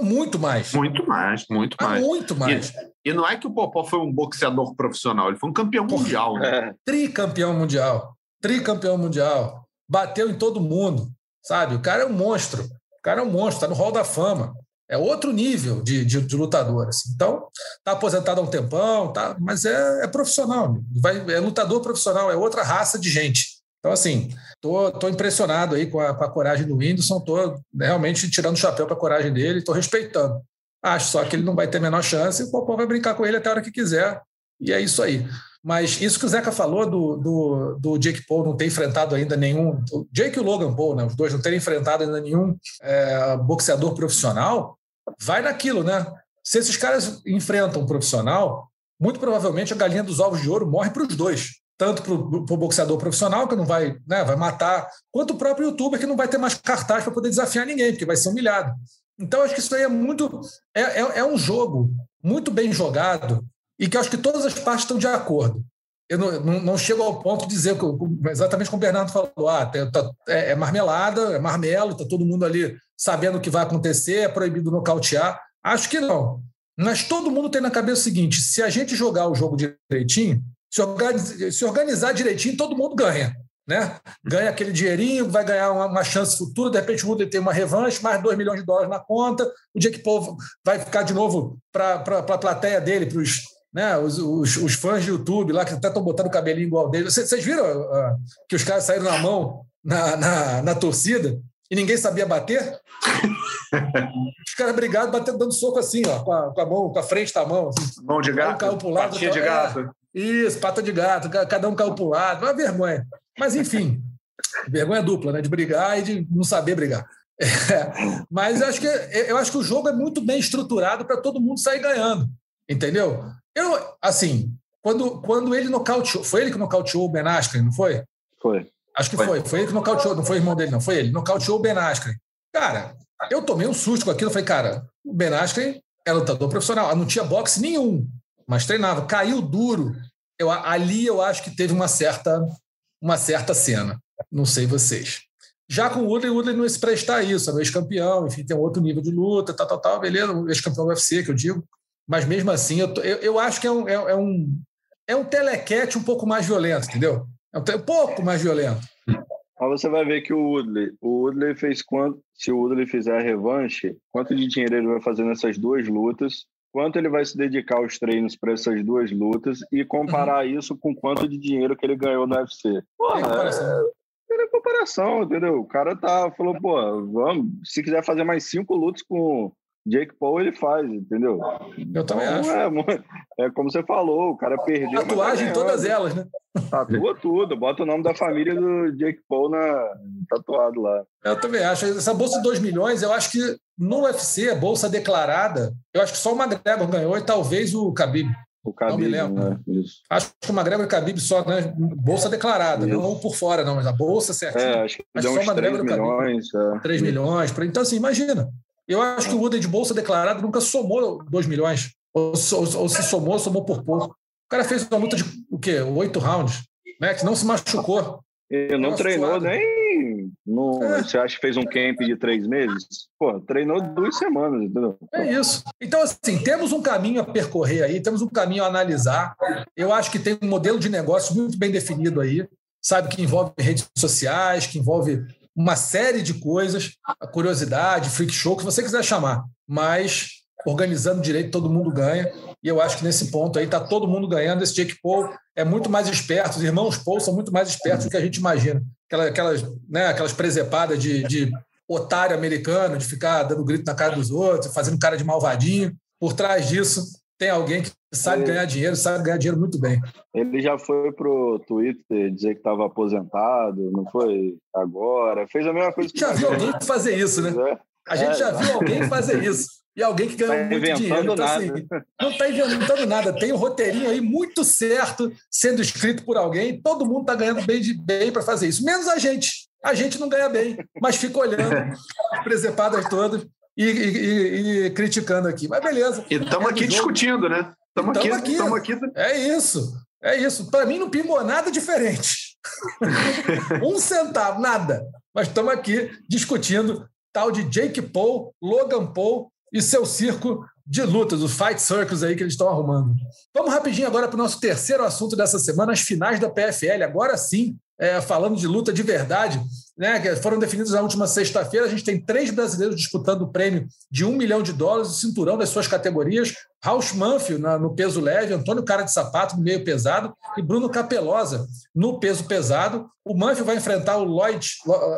Muito mais. Muito mais, muito mais. muito mais. E, e, não é que o Popó foi um boxeador profissional, ele foi um campeão mundial. Né? É. Tricampeão mundial. Tricampeão mundial. Bateu em todo mundo, sabe? O cara é um monstro. O cara é um monstro, está no hall da fama. É outro nível de, de, de lutador. Assim. Então, está aposentado há um tempão, tá, mas é, é profissional. Vai, é lutador profissional, é outra raça de gente. Então, assim, tô, tô impressionado aí com a, com a coragem do Whindersson, tô realmente tirando o chapéu para a coragem dele, tô respeitando. Acho só que ele não vai ter a menor chance, e o Popó vai brincar com ele até a hora que quiser, e é isso aí. Mas isso que o Zeca falou do, do, do Jake Paul não ter enfrentado ainda nenhum. O Jake e o Logan Paul, né, os dois não terem enfrentado ainda nenhum é, boxeador profissional, vai naquilo, né? Se esses caras enfrentam um profissional, muito provavelmente a galinha dos ovos de ouro morre para os dois. Tanto para o boxeador profissional, que não vai, né, vai matar, quanto o próprio youtuber, que não vai ter mais cartaz para poder desafiar ninguém, porque vai ser humilhado. Então, acho que isso aí é muito. É, é, é um jogo muito bem jogado e que acho que todas as partes estão de acordo. Eu não, não, não chego ao ponto de dizer, exatamente como o Bernardo falou, ah, tá, é, é marmelada, é marmelo, está todo mundo ali sabendo o que vai acontecer, é proibido nocautear. Acho que não. Mas todo mundo tem na cabeça o seguinte: se a gente jogar o jogo direitinho, se organizar, se organizar direitinho, todo mundo ganha. Né? Ganha aquele dinheirinho, vai ganhar uma, uma chance futura, de repente o Woodley tem uma revanche, mais 2 milhões de dólares na conta, o Jake Paul vai ficar de novo para a plateia dele, para os né, os, os, os, fãs de YouTube lá, que até estão botando o cabelinho igual dele. Vocês, vocês viram uh, que os caras saíram na mão na, na, na torcida e ninguém sabia bater? os caras brigados, batendo, dando soco assim, ó, com a, com a mão, com a frente da mão. Assim. Mão de gato, caiu pro lado, patinha de gato. Isso, pata de gato, cada um caiu pro lado. Uma vergonha. Mas, enfim, vergonha dupla, né? De brigar e de não saber brigar. É, mas eu acho, que, eu acho que o jogo é muito bem estruturado para todo mundo sair ganhando. Entendeu? Eu, assim, quando, quando ele nocauteou, foi ele que nocauteou o Ben Askren, não foi? Foi. Acho que foi. foi. Foi ele que nocauteou, não foi o irmão dele, não. Foi ele. Nocauteou o Ben Askren. Cara, eu tomei um susto com aquilo. Falei, cara, o Ben Askren é lutador profissional. Não tinha boxe nenhum, mas treinava. Caiu duro. Eu, ali eu acho que teve uma certa, uma certa cena. Não sei vocês. Já com o Woodley, o Woodley não se prestar isso. É um ex-campeão, enfim, tem um outro nível de luta, tal, tal, tal. Beleza, ex-campeão do UFC, que eu digo. Mas mesmo assim, eu, eu, eu acho que é um, é, é, um, é um telequete um pouco mais violento, entendeu? É um, um pouco mais violento. Mas você vai ver que o Woodley, o Woodley fez quanto, se o Woodley fizer a revanche, quanto de dinheiro ele vai fazer nessas duas lutas, quanto ele vai se dedicar aos treinos para essas duas lutas e comparar uhum. isso com quanto de dinheiro que ele ganhou no UFC. Porra, é, é, comparação, entendeu? O cara tá, falou, pô, vamos, se quiser fazer mais cinco lutas com Jake Paul ele faz, entendeu? Eu também então, acho. É, é, como você falou, o cara perdeu. Tatuagem todas elas, né? Tatua tudo, bota o nome da família do Jake Paul na, tatuado lá. Eu também acho. Essa bolsa de 2 milhões, eu acho que no UFC, a bolsa declarada, eu acho que só o McGregor ganhou e talvez o Khabib. O Khabib, né? Isso. Acho que o McGregor e o Khabib só, né? Bolsa declarada, Isso. não por fora, não, mas a bolsa certinha. É, acho que acho só uns 3 milhões. É. 3 milhões. Então, assim, imagina. Eu acho que o Woodley de bolsa declarada nunca somou 2 milhões. Ou, ou, ou, se somou, somou por pouco. O cara fez uma luta de o quê? Oito rounds, né? Que não se machucou. Ele não treinou suado. nem. No, é. Você acha que fez um camp de três meses? Pô, treinou duas semanas, entendeu? É isso. Então, assim, temos um caminho a percorrer aí, temos um caminho a analisar. Eu acho que tem um modelo de negócio muito bem definido aí, sabe? Que envolve redes sociais, que envolve uma série de coisas, a curiosidade, freak show, que você quiser chamar. Mas organizando direito, todo mundo ganha. E eu acho que nesse ponto aí está todo mundo ganhando. Esse Jake Paul é muito mais esperto, os irmãos Paul são muito mais espertos do que a gente imagina. Aquelas, aquelas, né, aquelas presepadas de, de otário americano, de ficar dando grito na cara dos outros, fazendo cara de malvadinho. Por trás disso, tem alguém que sabe ele, ganhar dinheiro, sabe ganhar dinheiro muito bem. Ele já foi pro Twitter dizer que estava aposentado, não foi agora. Fez a mesma coisa. A gente já viu alguém fazer isso, né? É. A gente é, já viu alguém fazer isso. E alguém que ganhou tá muito dinheiro. Então, assim, não está inventando nada. Tem um roteirinho aí muito certo sendo escrito por alguém. Todo mundo está ganhando bem, de, bem para fazer isso. Menos a gente. A gente não ganha bem, mas fica olhando as presepadas todas e, e, e, criticando aqui. Mas beleza. E estamos é aqui discutindo, né? Estamos aqui, aqui. aqui. É isso. É isso. Para mim não pingou nada diferente. um centavo, nada. Mas estamos aqui discutindo tal de Jake Paul, Logan Paul e seu circo de lutas, os Fight Circus aí que eles estão arrumando. Vamos rapidinho agora para o nosso terceiro assunto dessa semana, as finais da PFL. Agora sim, é, falando de luta de verdade. Né, que foram definidos na última sexta-feira. A gente tem três brasileiros disputando o prêmio de um milhão de dólares, o cinturão das suas categorias. Rausch Manfield no peso leve, Antônio Cara de Sapato no meio pesado e Bruno Capelosa no peso pesado. O Manfield vai enfrentar o Lloyd,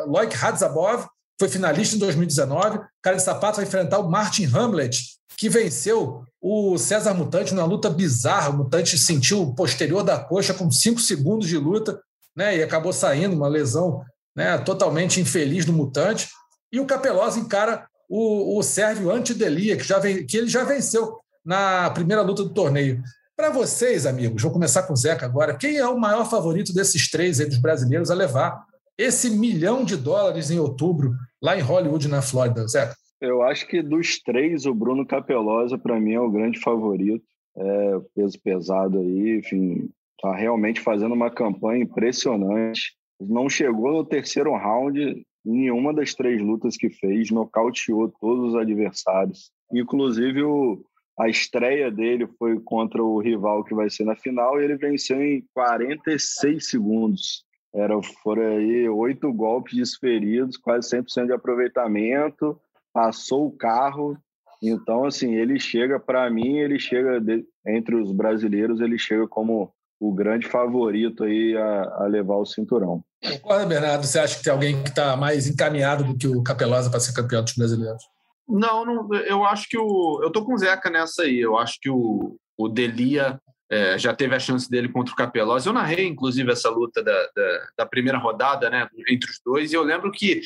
Loic Radzabov, foi finalista em 2019. Cara de Sapato vai enfrentar o Martin Hamlet, que venceu o César Mutante numa luta bizarra. O Mutante sentiu o posterior da coxa com cinco segundos de luta né, e acabou saindo, uma lesão né, totalmente infeliz do Mutante. E o Capelosa encara o, o Sérvio Antidelia, que, já vem, que ele já venceu na primeira luta do torneio. Para vocês, amigos, vou começar com o Zeca agora. Quem é o maior favorito desses três aí, dos brasileiros a levar esse milhão de dólares em outubro lá em Hollywood, na Flórida, Zeca? Eu acho que dos três, o Bruno Capelosa, para mim, é o grande favorito. É, peso pesado aí, enfim, tá realmente fazendo uma campanha impressionante. Não chegou no terceiro round em nenhuma das três lutas que fez, nocauteou todos os adversários. Inclusive, o, a estreia dele foi contra o rival que vai ser na final e ele venceu em 46 segundos. Era, foram aí oito golpes desferidos, quase 100% de aproveitamento passou o carro. Então, assim, ele chega, para mim, ele chega, de, entre os brasileiros, ele chega como o grande favorito aí a, a levar o cinturão. Concorda, Bernardo? Você acha que tem alguém que está mais encaminhado do que o Capelosa para ser campeão dos brasileiros? Não, não, eu acho que o. Eu tô com o Zeca nessa aí. Eu acho que o, o Delia é, já teve a chance dele contra o Capelosa. Eu narrei, inclusive, essa luta da, da, da, primeira rodada, né, entre os dois, e eu lembro que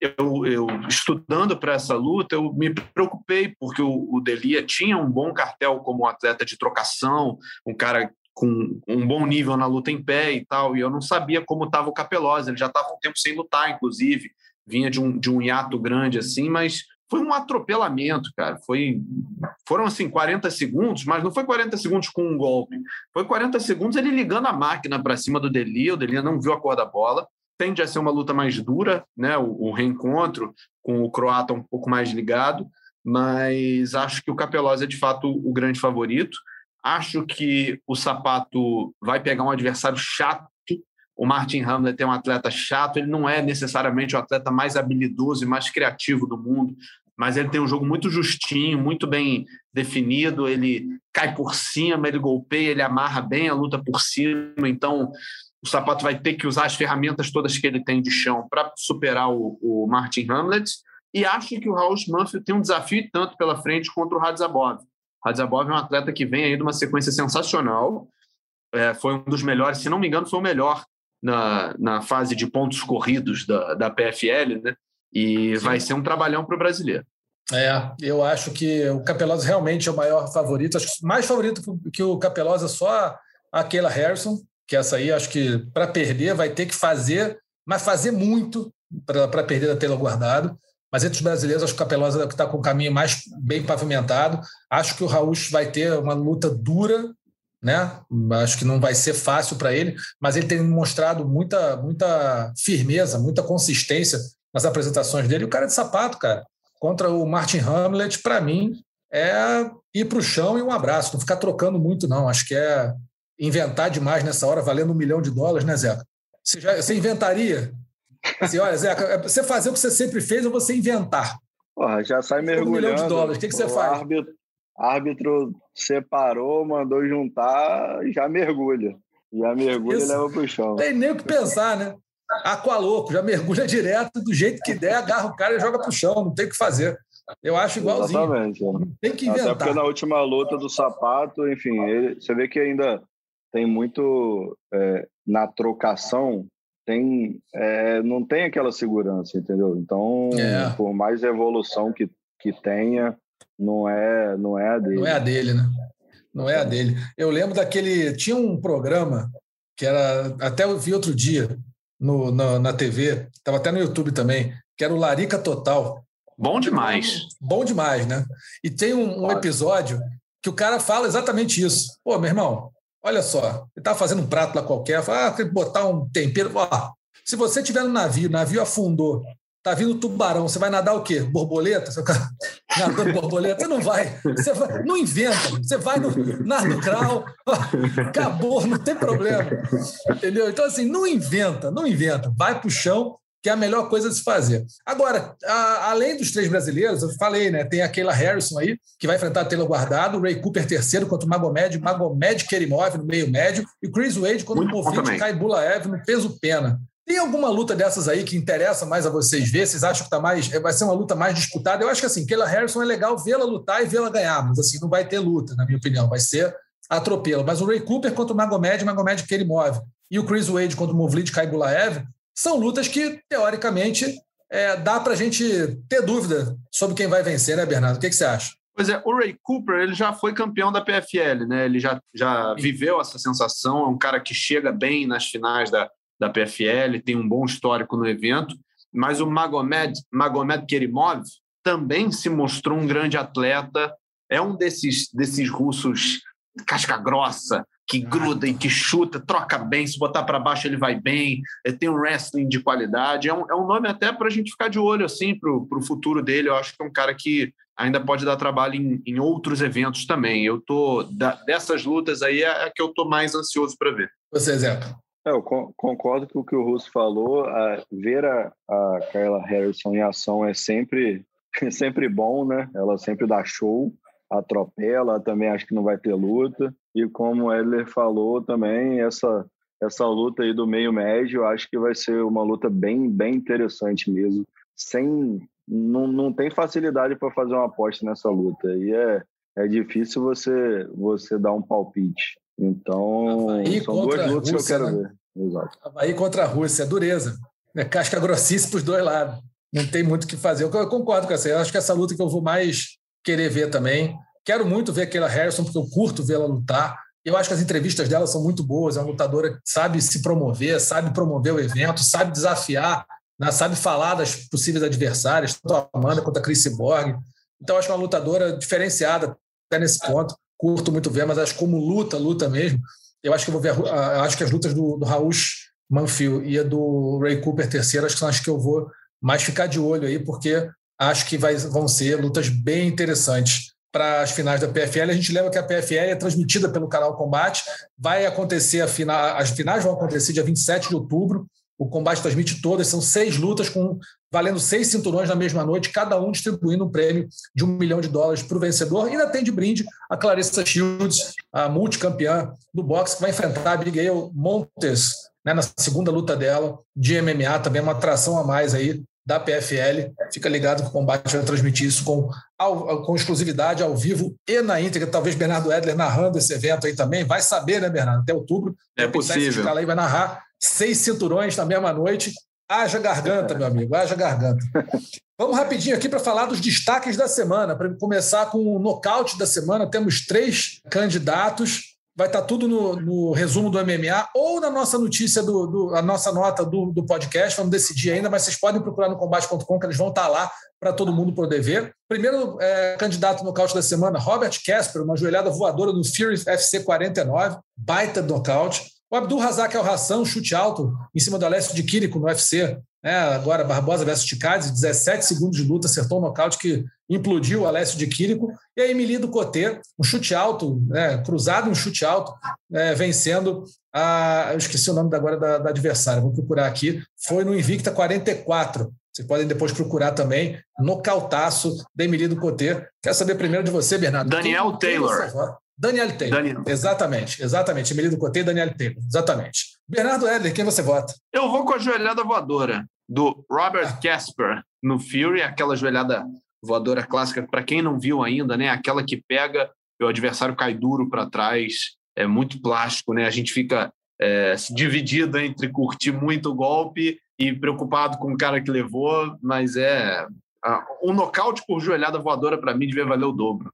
eu, eu estudando para essa luta, eu me preocupei, porque o, o Delia tinha um bom cartel como atleta de trocação, um cara com um bom nível na luta em pé e tal, e eu não sabia como estava o Capelosa, ele já estava um tempo sem lutar, inclusive, vinha de um, de um hiato grande assim, mas foi um atropelamento, cara. Foi, foram assim 40 segundos, mas não foi 40 segundos com um golpe. Foi 40 segundos ele ligando a máquina para cima do Delia. O Delia não viu a cor da bola tende a ser uma luta mais dura, né? O, o, reencontro com o croata um pouco mais ligado, mas acho que o Capelosa é de fato o grande favorito. Acho que o Sapato vai pegar um adversário chato. O Martin Hamlet é um atleta chato, ele não é necessariamente o atleta mais habilidoso e mais criativo do mundo, mas ele tem um jogo muito justinho, muito bem definido, ele cai por cima, ele golpeia, ele amarra bem a luta por cima, então o Sapato vai ter que usar as ferramentas todas que ele tem de chão para superar o, o, Martin Hamlet. E acho que o Raul Manfield tem um desafio tanto pela frente contra o Radzabov. Radzabov é um atleta que vem aí de uma sequência sensacional. É, foi um dos melhores, se não me engano, foi o melhor na, na fase de pontos corridos da, da PFL, né? E Sim. vai ser um trabalhão para o brasileiro. É, eu acho que o Capelosa realmente é o maior favorito. Acho que mais favorito que o Capelosa só a Keila Harrison, que essa aí acho que para perder vai ter que fazer, mas fazer muito para perder da Taylor Guardado. Mas entre os brasileiros, acho que o Capelosa está com o caminho mais bem pavimentado. Acho que o Raul vai ter uma luta dura, né? Acho que não vai ser fácil para ele, mas ele tem mostrado muita, muita firmeza, muita consistência nas apresentações dele. O cara de sapato, cara, contra o Martin Hamlet, para mim, é ir para o chão e um abraço. Não ficar trocando muito, não. Acho que é inventar demais nessa hora, valendo um milhão de dólares, né, Zeca? Você, já, você inventaria? Assim, olha, Zeca, é você fazer o que você sempre fez ou você inventar? Porra, já sai mergulhando. Um milhão de dólares, o que, que você faz? Árbitro, árbitro separou, mandou juntar, já mergulha. Já mergulha Isso. e leva pro chão. Tem nem o que pensar, né? louco, já mergulha direto, do jeito que der, agarra o cara e joga pro chão, não tem o que fazer. Eu acho igualzinho. Exatamente. Tem que inventar. Até porque na última luta do sapato, enfim, ele, você vê que ainda tem muito é, na trocação tem é, não tem aquela segurança entendeu? Então é. por mais evolução que, que tenha não é não é a dele. Não é a dele né? Não é a dele. Eu lembro daquele tinha um programa que era até eu vi outro dia no, na, na TV estava até no YouTube também que era o Larica Total. Bom demais. Bom demais né? E tem um, um episódio que o cara fala exatamente isso. Pô meu irmão Olha só, ele está fazendo um prato lá qualquer, fala, ah, tem que botar um tempero. Ó, se você estiver no navio, o navio afundou, tá vindo tubarão, você vai nadar o quê? Borboleta? Nadando borboleta? Você não vai. Você vai, não inventa. Você vai no crawl, acabou, não tem problema. Entendeu? Então, assim, não inventa, não inventa. Vai para o chão que é a melhor coisa de se fazer. Agora, a, além dos três brasileiros, eu falei, né? Tem a Keila Harrison aí, que vai enfrentar a Taylor Guardado, o Ray Cooper terceiro contra o Magomed, Magomed Kerimov no meio médio, e o Chris Wade contra Muito o Movit Kaibulaev no peso pena. Tem alguma luta dessas aí que interessa mais a vocês ver? Vocês acham que tá mais, vai ser uma luta mais disputada? Eu acho que assim, Keila Harrison é legal vê-la lutar e vê-la ganhar, mas assim, não vai ter luta, na minha opinião, vai ser atropelo. Mas o Ray Cooper contra o Magomed, Magomed Kerimov e o Chris Wade contra o Movlit Kaibulaev são lutas que, teoricamente, é, dá para a gente ter dúvida sobre quem vai vencer, né, Bernardo? O que, que, você acha? Pois é, o Ray Cooper ele já foi campeão da PFL, né? Ele já, já viveu essa sensação, é um cara que chega bem nas finais da, da PFL, tem um bom histórico no evento, mas o Magomed, Magomed Kerimov também se mostrou um grande atleta, é um desses, desses russos casca grossa, que gruda e que chuta, troca bem, se botar para baixo ele vai bem, é, tem um wrestling de qualidade, é um, é um nome até para a gente ficar de olho assim para o futuro dele, eu acho que é um cara que ainda pode dar trabalho em, em outros eventos também, eu tô, da, dessas lutas aí é a que eu tô mais ansioso para ver. Você, Zé? É, eu concordo com o que o Russo falou, a, ver a, a Kyla Harrison em ação é sempre, é sempre bom, né, ela sempre dá show, atropela, também acho que não vai ter luta. E como o Edler falou também, essa, essa luta aí do meio médio, acho que vai ser uma luta bem, bem interessante mesmo. Sem, não, não tem facilidade para fazer uma aposta nessa luta. E é, é difícil você, você dar um palpite. Então, Havaí são duas lutas Rússia, que eu quero né? ver. Exato. Havaí contra a Rússia, é dureza. É casca grossíssima para os dois lados. Não tem muito o que fazer. Eu concordo com essa. Eu acho que essa luta que eu vou mais querer ver também. Quero muito ver aquela Harrison, porque eu curto vê-la lutar. Eu acho que as entrevistas dela são muito boas. É uma lutadora que sabe se promover, sabe promover o evento, sabe desafiar, né? sabe falar das possíveis adversárias, tanto a Amanda quanto a Chris Borg. Então, acho uma lutadora diferenciada até nesse ponto. Curto muito ver, mas acho como luta, luta mesmo. Eu acho que eu vou ver. Acho que as lutas do, do Raul Manfield e a do Ray Cooper terceiro, acho que são as que eu vou mais ficar de olho aí, porque acho que vai, vão ser lutas bem interessantes para as finais da PFL. A gente lembra que a PFL é transmitida pelo canal Combate. Vai acontecer, a final, as finais vão acontecer dia 27 de outubro. O combate transmite todas, são seis lutas com valendo seis cinturões na mesma noite, cada um distribuindo um prêmio de um milhão de dólares para o vencedor. E ainda tem de brinde a Clarissa Shields, a multicampeã do boxe, que vai enfrentar a Abigail Montes né, na segunda luta dela de MMA, também uma atração a mais aí da PFL. Fica ligado que o combate vai transmitir isso com, ao, com exclusividade ao vivo e na íntegra. Talvez Bernardo Edler narrando esse evento aí também. Vai saber, né, Bernardo? Até outubro. É possível. Aí vai narrar seis cinturões na mesma noite. Haja garganta, meu amigo, haja garganta. Vamos rapidinho aqui para falar dos destaques da semana. Para começar com o nocaute da semana, temos três candidatos vai estar tudo no, no, resumo do MMA ou na nossa notícia, do, do a nossa nota do, do, podcast. Vamos decidir ainda, mas vocês podem procurar no combate.com que eles vão estar lá para todo mundo poder ver. Primeiro é, candidato nocaute da semana, Robert Casper, uma joelhada voadora no Fury FC 49, baita nocaute. O Abdul Razak Al Hassan, chute alto em cima do Alessio de Quirico no UFC, né, agora Barbosa versus Ticades, 17 segundos de luta, acertou um nocaute que implodiu o Alessio de Quirico. E a Emily do Cotê, um chute alto, né, cruzado um chute alto, né, vencendo a. Eu esqueci o nome agora da, da adversária, vou procurar aqui. Foi no Invicta 44. Vocês podem depois procurar também, nocautaço da Emily do Cotê. Quero saber primeiro de você, Bernardo. Daniel Taylor. Daniel Taylor. Daniel. Exatamente, exatamente. Emily do Cotê e Daniel Taylor. Exatamente. Bernardo Edler, quem você vota? Eu vou com a joelhada voadora do Robert Casper no Fury, aquela joelhada voadora clássica, para quem não viu ainda, né? Aquela que pega o adversário cai duro para trás, é muito plástico, né? A gente fica é, dividido entre curtir muito o golpe e preocupado com o cara que levou, mas é um nocaute por joelhada voadora para mim devia valer o dobro.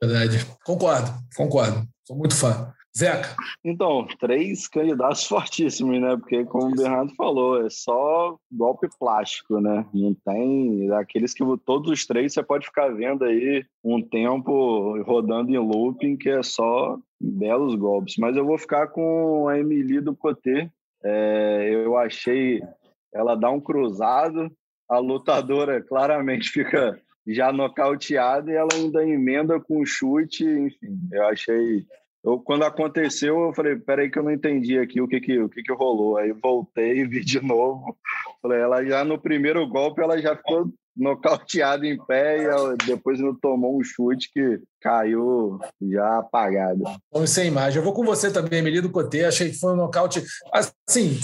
Verdade. Concordo, concordo. Sou muito fã. Zeca. Então, três candidatos fortíssimos, né? Porque, como o Bernardo falou, é só golpe plástico, né? Não tem aqueles que todos os três você pode ficar vendo aí um tempo rodando em looping, que é só belos golpes. Mas eu vou ficar com a Emily do Cotê. É, eu achei ela dá um cruzado, a lutadora claramente fica já nocauteada e ela ainda emenda com chute, enfim, eu achei eu, quando aconteceu, eu falei, peraí que eu não entendi aqui o que que, o que que rolou. Aí voltei vi de novo. Falei, ela já no primeiro golpe, ela já ficou nocauteada em pé e depois não tomou um chute que caiu já apagado. Vamos sem imagem. Eu vou com você também, Emílio do Cotê. Achei que foi um nocaute. Assim,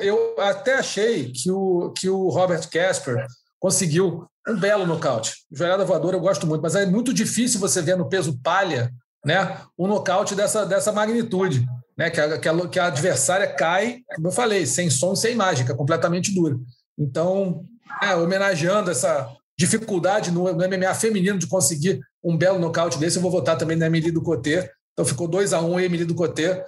eu até achei que o, que o Robert Casper conseguiu um belo nocaute. Joelhada voadora eu gosto muito, mas é muito difícil você ver no peso palha né, um nocaute dessa, dessa magnitude, né, que, a, que, a, que a adversária cai, como eu falei, sem som sem mágica, completamente dura. Então, é, homenageando essa dificuldade no, no, MMA feminino de conseguir um belo nocaute desse, eu vou votar também na Emily do Cotê. Então ficou 2 a 1 um, Emily do Cotê,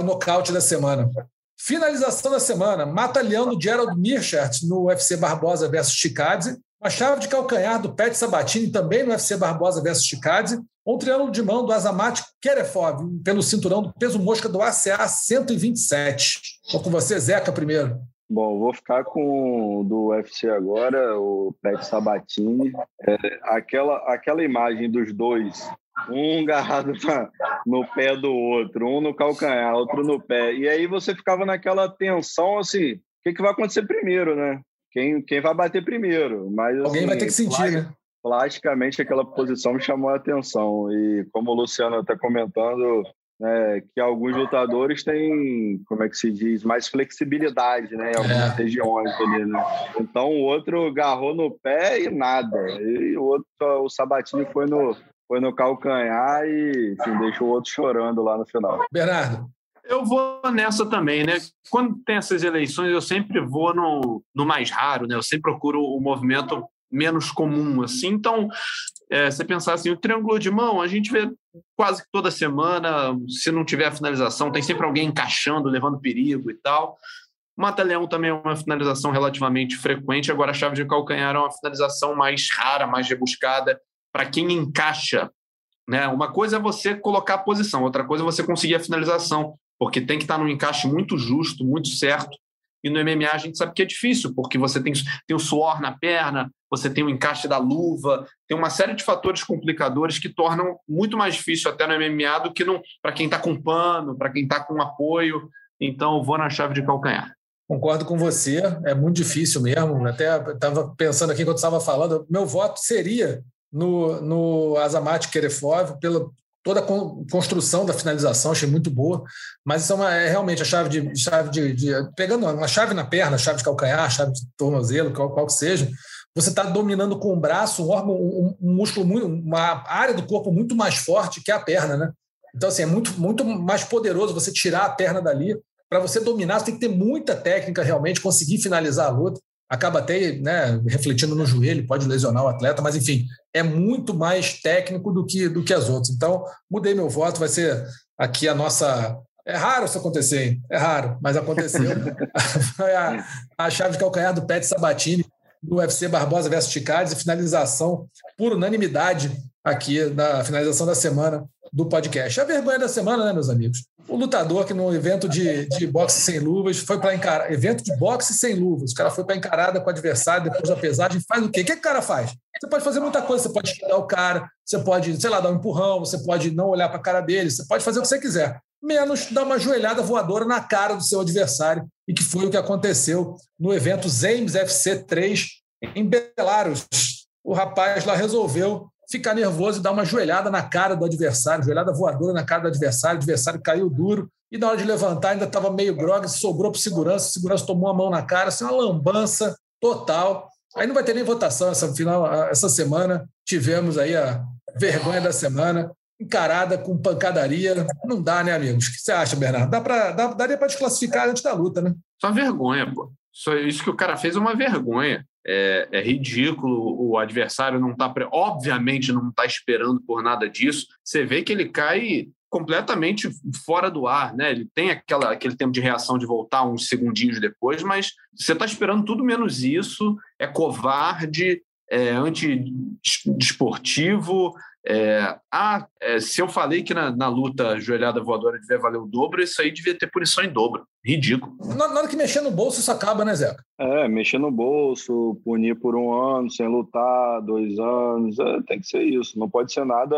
o nocaute da semana. Finalização da semana: Mata-leão do Gerald Mearshart no UFC Barbosa versus Chikadze. Uma chave de calcanhar do Pet Sabatini também no UFC Barbosa versus Chikadze. Um triângulo de mão do Azamat Kerefov pelo cinturão do peso mosca do ACA 127. Estou com você, Zeca, primeiro. Bom, vou ficar com o do UFC agora, o Pet Sabatini. É, aquela, aquela imagem dos dois, um agarrado no pé do outro, um no calcanhar, outro no pé. E aí você ficava naquela tensão assim: o que, que vai acontecer primeiro, né? Quem, quem vai bater primeiro. Mas, Alguém assim, vai ter que sentir, né? Plasticamente, aquela posição me chamou a atenção. E como o Luciano está comentando, né, que alguns lutadores têm, como é que se diz, mais flexibilidade, né, em algumas é. regiões ali, né? Então o outro agarrou no pé e nada, e o outro, o Sabatini foi no foi no calcanhar e enfim, deixou o outro chorando lá no final. Bernardo, eu vou nessa também, né? Quando tem essas eleições, eu sempre vou no, no mais raro, né? Eu sempre procuro o movimento menos comum, assim. Então, é, você pensar assim, o triângulo de mão, a gente vê quase toda semana, se não tiver a finalização, tem sempre alguém encaixando, levando perigo e tal. Mata-leão também é uma finalização relativamente frequente, agora a chave de calcanhar é uma finalização mais rara, mais rebuscada, para quem encaixa. Né? Uma coisa é você colocar a posição, outra coisa é você conseguir a finalização porque tem que estar num encaixe muito justo, muito certo. E no MMA a gente sabe que é difícil, porque você tem, tem o suor na perna, você tem o encaixe da luva, tem uma série de fatores complicadores que tornam muito mais difícil até no MMA do que para quem está com pano, para quem está com apoio. Então, vou na chave de calcanhar. Concordo com você, é muito difícil mesmo. Até estava pensando aqui quando estava falando, meu voto seria no, no Azamat Kerefov, pelo, toda a construção da finalização, achei muito boa, mas isso é, uma, é realmente a chave de, chave de, de, Pegando uma chave na perna, chave de calcanhar, chave de tornozelo, qual, qual que seja, você está dominando com o braço um órgão, um, um, músculo, muito, uma área do corpo muito mais forte que a perna, né? Então, assim, é muito, muito mais poderoso você tirar a perna dali. Para você dominar, você tem que ter muita técnica realmente, conseguir finalizar a luta acaba até né, refletindo no joelho, pode lesionar o atleta, mas enfim, é muito mais técnico do que, do que as outras. Então, mudei meu voto, vai ser aqui a nossa. É raro isso acontecer, hein? É raro, mas aconteceu. Foi a, a chave de calcanhar do Pet Sabatini no UFC Barbosa versus Ticades e finalização por unanimidade aqui na finalização da semana do podcast. A vergonha da semana, né, meus amigos? O lutador que no evento de, de boxe sem luvas foi para encarar. Evento de boxe sem luvas. O cara foi para encarada com o adversário depois da pesagem. Faz o quê? O que, que o cara faz? Você pode fazer muita coisa. Você pode xingar o cara, você pode, sei lá, dar um empurrão, você pode não olhar para a cara dele, você pode fazer o que você quiser. Menos dar uma joelhada voadora na cara do seu adversário, e que foi o que aconteceu no evento Zames FC 3 em Belarus. O rapaz lá resolveu ficar nervoso e dar uma joelhada na cara do adversário, joelhada voadora na cara do adversário, o adversário caiu duro e na hora de levantar ainda estava meio grog, sobrou para o segurança, o segurança tomou a mão na cara, assim, uma lambança total. Aí não vai ter nem votação essa final, essa semana. Tivemos aí a vergonha da semana, encarada com pancadaria. Não dá, né, amigos? O que você acha, Bernardo? Dá pra, dá, daria para desclassificar antes da luta, né? Só vergonha, pô. Só isso que o cara fez é uma vergonha é, é ridículo, o adversário não está, obviamente, não está esperando por nada disso. Você vê que ele cai completamente fora do ar, né? Ele tem aquela, aquele tempo de reação de voltar uns segundinhos depois, mas você está esperando tudo menos isso, é covarde, é antidesportivo, é, ah, é, se eu falei que na, na, luta joelhada voadora devia valer o dobro, isso aí devia ter punição em dobro. Ridículo. Na, na hora que mexer no bolso, isso acaba, né, Zeca? É, mexer no bolso, punir por um ano sem lutar, dois anos, é, tem que ser isso. Não pode ser nada.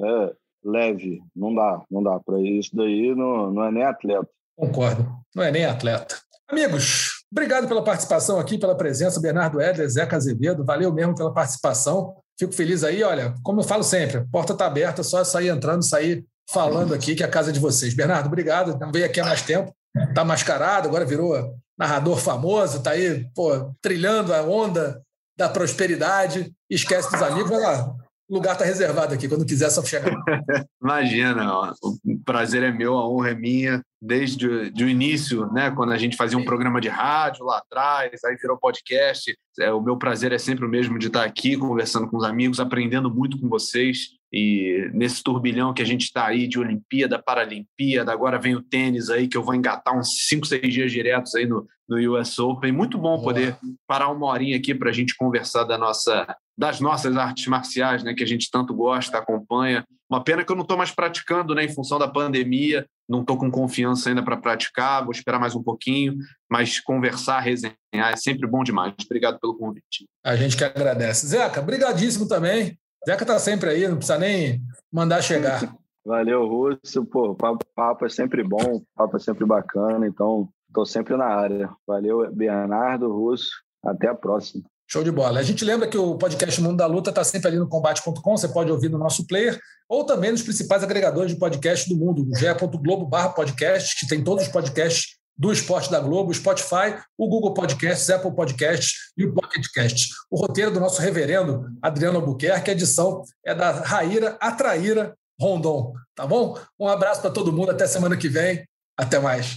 É, leve. Não dá, não dá. Para isso daí não, não é nem atleta. Concordo, não é nem atleta. Amigos, obrigado pela participação aqui, pela presença, Bernardo Edler, Zeca Azevedo, valeu mesmo pela participação. Fico feliz aí, olha, como eu falo sempre, a porta está aberta, só sair entrando, sair falando aqui, que é a casa de vocês. Bernardo, obrigado, não veio aqui há mais tempo, está mascarado, agora virou narrador famoso, está aí, pô, trilhando a onda da prosperidade, esquece dos amigos, vai lá, o lugar está reservado aqui, quando quiser só chegar. Imagina, ó, o prazer é meu, a honra é minha, desde o início, né, quando a gente fazia um programa de rádio lá atrás, aí virou podcast. É, o meu prazer é sempre o mesmo de estar aqui conversando com os amigos, aprendendo muito com vocês. E nesse turbilhão que a gente está aí de Olimpíada, Paralimpíada, agora vem o tênis aí, que eu vou engatar uns 5, 6 dias diretos aí no, no US Open. Muito bom poder parar uma horinha aqui para a gente conversar da nossa, das nossas artes marciais, né, que a gente tanto gosta, acompanha. Uma pena que eu não estou mais praticando, né, em função da pandemia, não estou com confiança ainda para praticar, vou esperar mais um pouquinho, mas conversar, resenhar é sempre bom demais. Obrigado pelo convite. A gente que agradece. Zeca, brigadíssimo também. Zeca tá sempre aí, não precisa nem mandar chegar. Valeu, Russo. Pô, papo, papo é sempre bom, papo é sempre bacana, então estou sempre na área. Valeu, Bernardo, Russo. Até a próxima. Show de bola. A gente lembra que o podcast Mundo da Luta está sempre ali no combate.com, você pode ouvir no nosso player, ou também nos principais agregadores de podcast do mundo, no ge.globo podcast, que tem todos os podcasts do Esporte da Globo, Spotify, o Google Podcasts, Apple Podcasts e o Pocket Cast. O roteiro do nosso reverendo Adriano Albuquerque, a edição é da Raíra Atraíra Rondon. Tá bom? Um abraço para todo mundo, até semana que vem. Até mais.